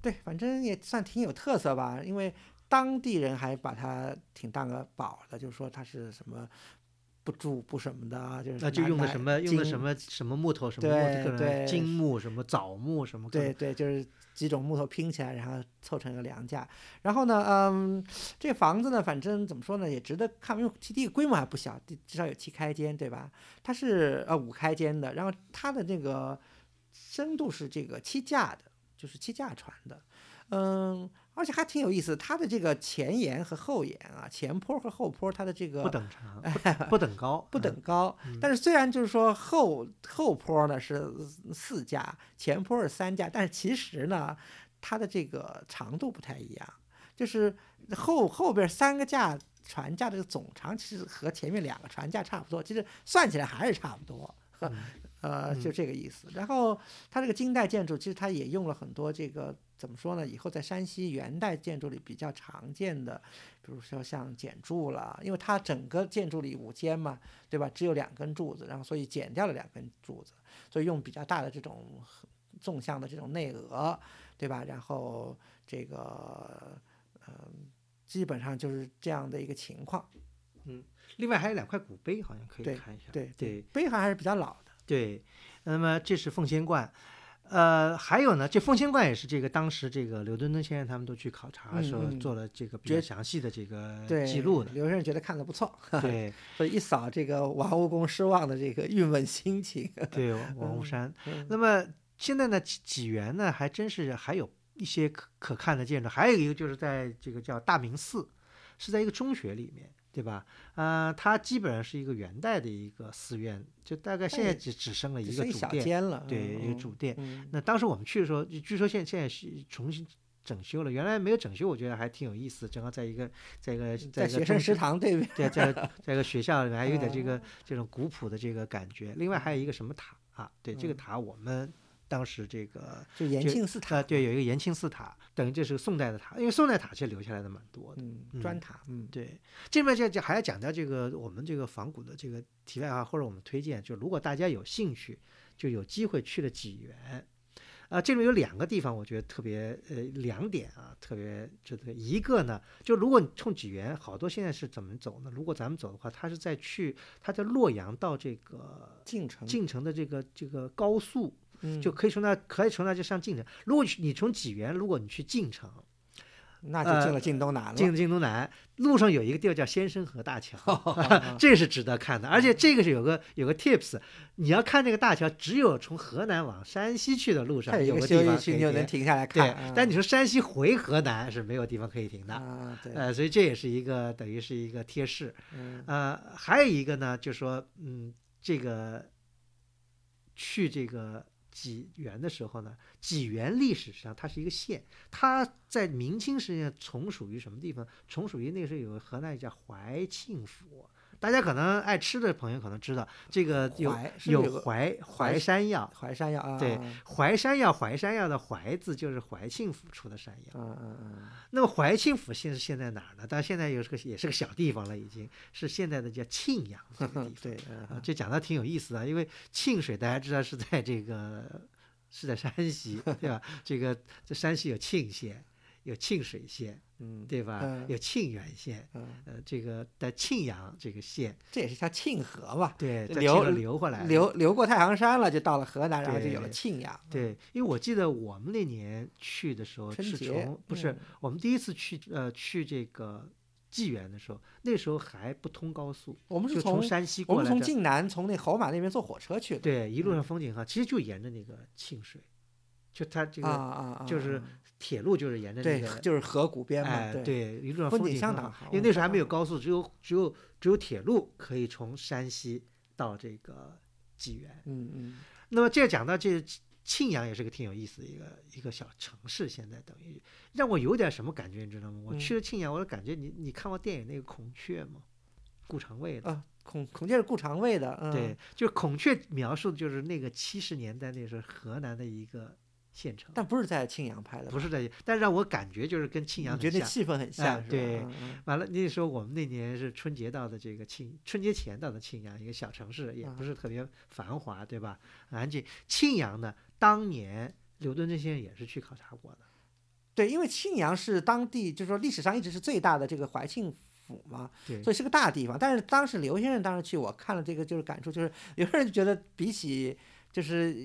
[SPEAKER 1] 对，反正也算挺有特色吧，因为当地人还把它挺当个宝的，就是说它是什么不住不什么的啊，就是
[SPEAKER 2] 那就用的什么用的什么什么木头什么木头各种
[SPEAKER 1] 对
[SPEAKER 2] 金木什么枣木什么，
[SPEAKER 1] 对对，就是几种木头拼起来，然后凑成一个梁架。然后呢，嗯，这房子呢，反正怎么说呢，也值得看，因为第一个规模还不小，第至少有七开间，对吧？它是呃五开间的，然后它的这个深度是这个七架的，就是七架船的，嗯。而且还挺有意思，它的这个前沿和后沿啊，前坡和后坡，它的这个
[SPEAKER 2] 不等长，不不等高，
[SPEAKER 1] 不
[SPEAKER 2] 嗯
[SPEAKER 1] 等高，但是虽然就是说后后坡呢是四架，前坡是三架，但是其实呢，它的这个长度不太一样，就是后后边三个架船架这个总长其实和前面两个船架差不多，其实算起来还是差不多。
[SPEAKER 2] 嗯
[SPEAKER 1] 呃，就这个意思。然后它这个金代建筑，其实它也用了很多这个怎么说呢？以后在山西元代建筑里比较常见的，比如说像剪柱了，因为它整个建筑里五间嘛，对吧？只有两根柱子，然后所以剪掉了两根柱子，所以用比较大的这种纵向的这种内额，对吧？然后这个嗯、呃，基本上就是这样的一个情况。
[SPEAKER 2] 嗯另外还有两块古碑，好像可以看一下。
[SPEAKER 1] 对
[SPEAKER 2] 对
[SPEAKER 1] 碑还是比较老的。
[SPEAKER 2] 对，那么这是奉仙观，呃，还有呢，这奉仙观也是这个当时这个刘敦敦先生他们都去考察的时候做了这个比较详细的这个
[SPEAKER 1] 对，
[SPEAKER 2] 记录的。
[SPEAKER 1] 刘先生觉得看的不错，
[SPEAKER 2] 对
[SPEAKER 1] 所以一扫这个王屋公失望的这个郁闷心情。
[SPEAKER 2] 对，王 屋山。
[SPEAKER 1] 嗯
[SPEAKER 2] 那么现在呢，济济源呢还真是还有一些可可看的建筑，还有一个就是在这个叫大明寺，是在一个中学里面。对吧？呃，它基本上是一个元代的一个寺院，就大概现在
[SPEAKER 1] 哎
[SPEAKER 2] 只只剩了一个主殿，
[SPEAKER 1] 间了，
[SPEAKER 2] 对，一个
[SPEAKER 1] 嗯
[SPEAKER 2] 主殿。
[SPEAKER 1] 嗯
[SPEAKER 2] 那当时我们去的时候，据说现现在是重新整修了，原来没有整修，我觉得还挺有意思。正好在一个在一个
[SPEAKER 1] 在学生
[SPEAKER 2] 一个中学，
[SPEAKER 1] 食堂对面，
[SPEAKER 2] 对，在 在一个学校里面还有点这
[SPEAKER 1] 哦
[SPEAKER 2] 个这种古朴的这个感觉。另外还有一个什么塔啊？对，这个
[SPEAKER 1] 嗯
[SPEAKER 2] 塔我们当时这个
[SPEAKER 1] 就延庆寺塔，
[SPEAKER 2] 啊，对，有一个延庆寺塔，等于这是宋代的塔，因为宋代塔其实留下来的蛮多的。
[SPEAKER 1] 嗯，
[SPEAKER 2] 嗯
[SPEAKER 1] 砖塔，嗯，
[SPEAKER 2] 对，这边就就还要讲到这个我们这个仿古的这个题外话，或者我们推荐，就如果大家有兴趣，就有机会去了济源，啊，这里面有两个地方，我觉得特别呃两点啊，特别值得。一个呢，就如果你冲济源，好多现在是怎么走呢？如果咱们走的话，它是在去，它在洛阳到这个
[SPEAKER 1] 晋城
[SPEAKER 2] 晋城的这个这个高速，
[SPEAKER 1] 嗯
[SPEAKER 2] 就可以从那可以从那就上晋城。如果你从济源，如果你去晋城，
[SPEAKER 1] 那就进了晋东南了。
[SPEAKER 2] 进晋东南路上有一个地儿叫先生河大桥，
[SPEAKER 1] 哦
[SPEAKER 2] 这是值得看的。而且这个是有个有个 tips，你要看这个大桥，只有从河南往山西去的路上
[SPEAKER 1] 有
[SPEAKER 2] 个地方去
[SPEAKER 1] 你就能停下来
[SPEAKER 2] 对
[SPEAKER 1] 看。，
[SPEAKER 2] 但你说山西回河南是没有地方可以停的。呃，所以这也是一个等于是一个贴士。
[SPEAKER 1] 嗯
[SPEAKER 2] 呃，还有一个呢，就是说，嗯，这个去这个济源的时候呢，济源历史上它是一个县，它在明清时间从属于什么地方？从属于那时候有个河南叫怀庆府。大家可能爱吃的朋友可能知道，这个有
[SPEAKER 1] 怀有个
[SPEAKER 2] 怀
[SPEAKER 1] 怀
[SPEAKER 2] 怀山药，
[SPEAKER 1] 淮山药啊，
[SPEAKER 2] 对
[SPEAKER 1] 啊
[SPEAKER 2] 怀山药，淮山药的淮字就是怀庆府出的山药。
[SPEAKER 1] 嗯嗯嗯，
[SPEAKER 2] 那么怀庆府现现在哪儿呢？但现在有是个也是个小地方了，已经是现在的叫庆阳这个地方。
[SPEAKER 1] 对，嗯
[SPEAKER 2] 啊，这讲的挺有意思的，因为庆水大家知道是在这个是在山西，对吧？这个这山西有庆县，有沁水县，
[SPEAKER 1] 嗯
[SPEAKER 2] 对吧？
[SPEAKER 1] 嗯
[SPEAKER 2] 有沁源县，
[SPEAKER 1] 嗯，
[SPEAKER 2] 呃，这个在沁阳这个县，
[SPEAKER 1] 这也是叫沁河嘛，
[SPEAKER 2] 对，
[SPEAKER 1] 流
[SPEAKER 2] 流回来
[SPEAKER 1] 流流过太行山了，就到了河南，然后就有了沁阳。
[SPEAKER 2] 对，因为我记得我们那年去的时候是从不是、
[SPEAKER 1] 嗯
[SPEAKER 2] 我们第一次去呃去这个济源的时候，那时候还不通高速，
[SPEAKER 1] 我们
[SPEAKER 2] 是从
[SPEAKER 1] 从
[SPEAKER 2] 山西过来
[SPEAKER 1] 我们从。晋南从那侯马那边坐火车去的。
[SPEAKER 2] 对，一路上风景好，其实就沿着那个沁水，就它这
[SPEAKER 1] 啊
[SPEAKER 2] 个
[SPEAKER 1] 啊啊！
[SPEAKER 2] 就是
[SPEAKER 1] 啊
[SPEAKER 2] 铁路就是沿着那，个，
[SPEAKER 1] 就是河谷边嘛。
[SPEAKER 2] 哎，
[SPEAKER 1] 对，
[SPEAKER 2] 一路上
[SPEAKER 1] 风景相当好
[SPEAKER 2] 因为那时候还没有
[SPEAKER 1] 嗯
[SPEAKER 2] 高速，只有只有只有铁路可以从山西到这个济源。
[SPEAKER 1] 嗯嗯，
[SPEAKER 2] 那么这讲到这庆阳也是个挺有意思的一个一个小城市，现在等于让我有点什么感觉，你知道吗？我
[SPEAKER 1] 嗯
[SPEAKER 2] 去了庆阳，我就感觉你你看过电影那个孔雀吗？顾长卫的。
[SPEAKER 1] 啊，孔孔雀是顾长卫的，嗯，
[SPEAKER 2] 对，就是孔雀描述的就是那个七十年代那时候河南的一个县城，
[SPEAKER 1] 但不是在庆阳拍的，
[SPEAKER 2] 不是在，但让我感觉就是跟庆阳
[SPEAKER 1] 你觉。得气氛很像？
[SPEAKER 2] 对完了，那时候我们那年是春节到的这个庆，春节前到的庆阳，一个小城市，也
[SPEAKER 1] 啊
[SPEAKER 2] 不是特别繁华，对吧？很安静。庆阳呢，当年刘敦桢先生也是去考察过的。
[SPEAKER 1] 对，因为庆阳是当地，就是说历史上一直是最大的这个怀庆府嘛，
[SPEAKER 2] 对
[SPEAKER 1] 所以是个大地方。但是当时刘先生当时去，我看了这个就是感触，就是有些人觉得比起就是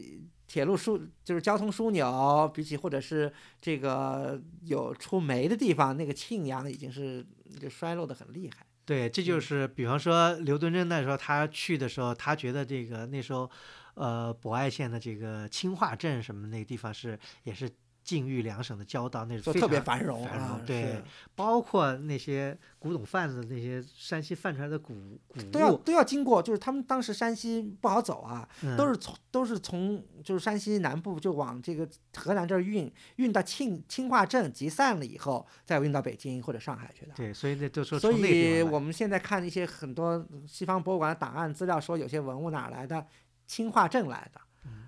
[SPEAKER 1] 铁路枢，就是交通枢纽，比起或者是这个有出煤的地方，那个庆阳已经是就衰落的很厉害。
[SPEAKER 2] 对，这
[SPEAKER 1] 嗯
[SPEAKER 2] 就是比方说刘敦桢那时候他去的时候，他觉得这个那时候，呃，博爱县的这个青化镇什么那个地方是也是晋豫两省的交道，那是
[SPEAKER 1] 就特别繁荣
[SPEAKER 2] 繁荣
[SPEAKER 1] 啊，
[SPEAKER 2] 对包括那些古董贩子，那些山西贩出来的古古物，
[SPEAKER 1] 都要都要经过，就是他们当时山西不好走啊，都
[SPEAKER 2] 嗯
[SPEAKER 1] 是从都是从就是山西南部就往这个河南这儿运，运到庆清化镇集散了以后，再运到北京或者上海去的。
[SPEAKER 2] 对，所以那都说
[SPEAKER 1] 所以我们现在看一些很多西方博物馆的档案资料，说有些文物哪来的？清化镇来的，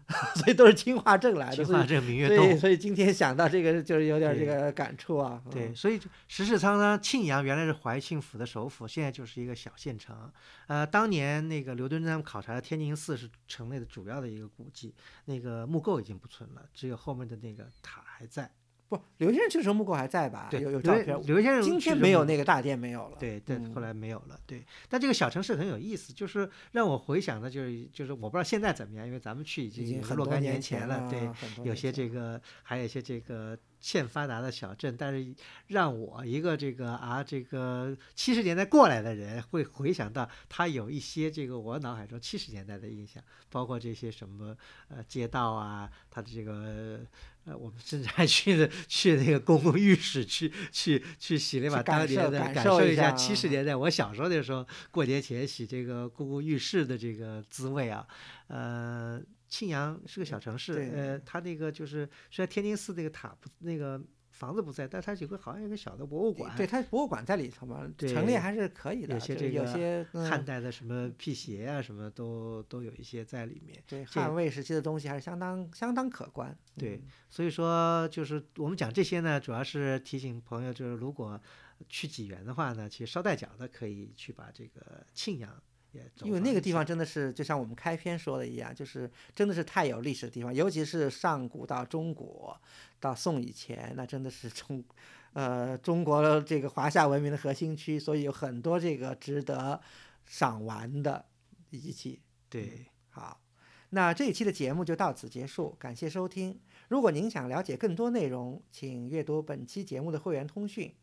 [SPEAKER 1] 所以都是清化镇来的。所以
[SPEAKER 2] 清化镇明月
[SPEAKER 1] 所以
[SPEAKER 2] 洞。
[SPEAKER 1] 所以今天想到这个，就是有点这个感触啊。
[SPEAKER 2] 对，
[SPEAKER 1] 嗯，
[SPEAKER 2] 所以石室仓呢，庆阳原来是怀庆府的首府，现在就是一个小县城。呃，当年那个刘敦桢他们考察的天宁寺是城内的主要的一个古迹，那个木构已经不存了，只有后面的那个塔还在。
[SPEAKER 1] 不，刘先生去的时候木构还在吧？
[SPEAKER 2] 对，
[SPEAKER 1] 有有照片。
[SPEAKER 2] 刘先生
[SPEAKER 1] 今天没有那个大殿没有了。
[SPEAKER 2] 对，但
[SPEAKER 1] 嗯
[SPEAKER 2] 后来没有了。对，但这个小城市很有意思，就是让我回想的，就是就是我不知道现在怎么样，因为咱们去已
[SPEAKER 1] 已
[SPEAKER 2] 经若干
[SPEAKER 1] 年
[SPEAKER 2] 前了。对，有些这个还有一些这个欠发达的小镇，但是让我一个这个啊这个七十年代过来的人会回想到他有一些这个我脑海中七十年代的印象，包括这些什么呃街道啊，它的这个。呃，我们甚至还去了去那个公共浴室去去去洗了一把当年的感受一下七十年代我小时候那时候过年前洗这个公共浴室的这个滋味啊，呃，庆阳是个小城市，呃，它那个就是虽然天津寺那个塔不那个房子不在，但它有个好像有个小的博物馆，
[SPEAKER 1] 对，它博物馆在里头嘛，陈列还是可以的。
[SPEAKER 2] 有些这个汉代的什么辟邪啊，什么都都有一些在里面。
[SPEAKER 1] 对汉魏时期的东西还是相当相当可观。
[SPEAKER 2] 对
[SPEAKER 1] 嗯，
[SPEAKER 2] 所以说就是我们讲这些呢，主要是提醒朋友，就是如果去济源的话呢，其实捎带脚的可以去把这个庆阳也走
[SPEAKER 1] 因为那个地方真的是就像我们开篇说的一样，就是真的是太有历史的地方，尤其是上古到中国到宋以前，那真的是中呃中国这个华夏文明的核心区，所以有很多这个值得赏玩的遗迹。
[SPEAKER 2] 对，
[SPEAKER 1] 好，那这一期的节目就到此结束，感谢收听。如果您想了解更多内容，请阅读本期节目的会员通讯。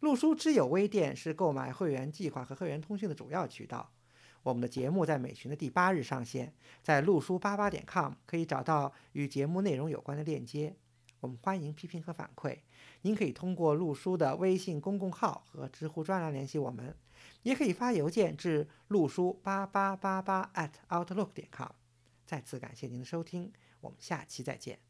[SPEAKER 1] 陆书之友微店是购买会员计划和会员通讯的主要渠道。我们的节目在每旬的第八日上线，在陆书八八点 com 可以找到与节目内容有关的链接。我们欢迎批评和反馈，您可以通过陆书的微信公共号和知乎专栏联系我们，也可以发邮件至陆书八八八八 at outlook 点 com。再次感谢您的收听，我们下期再见。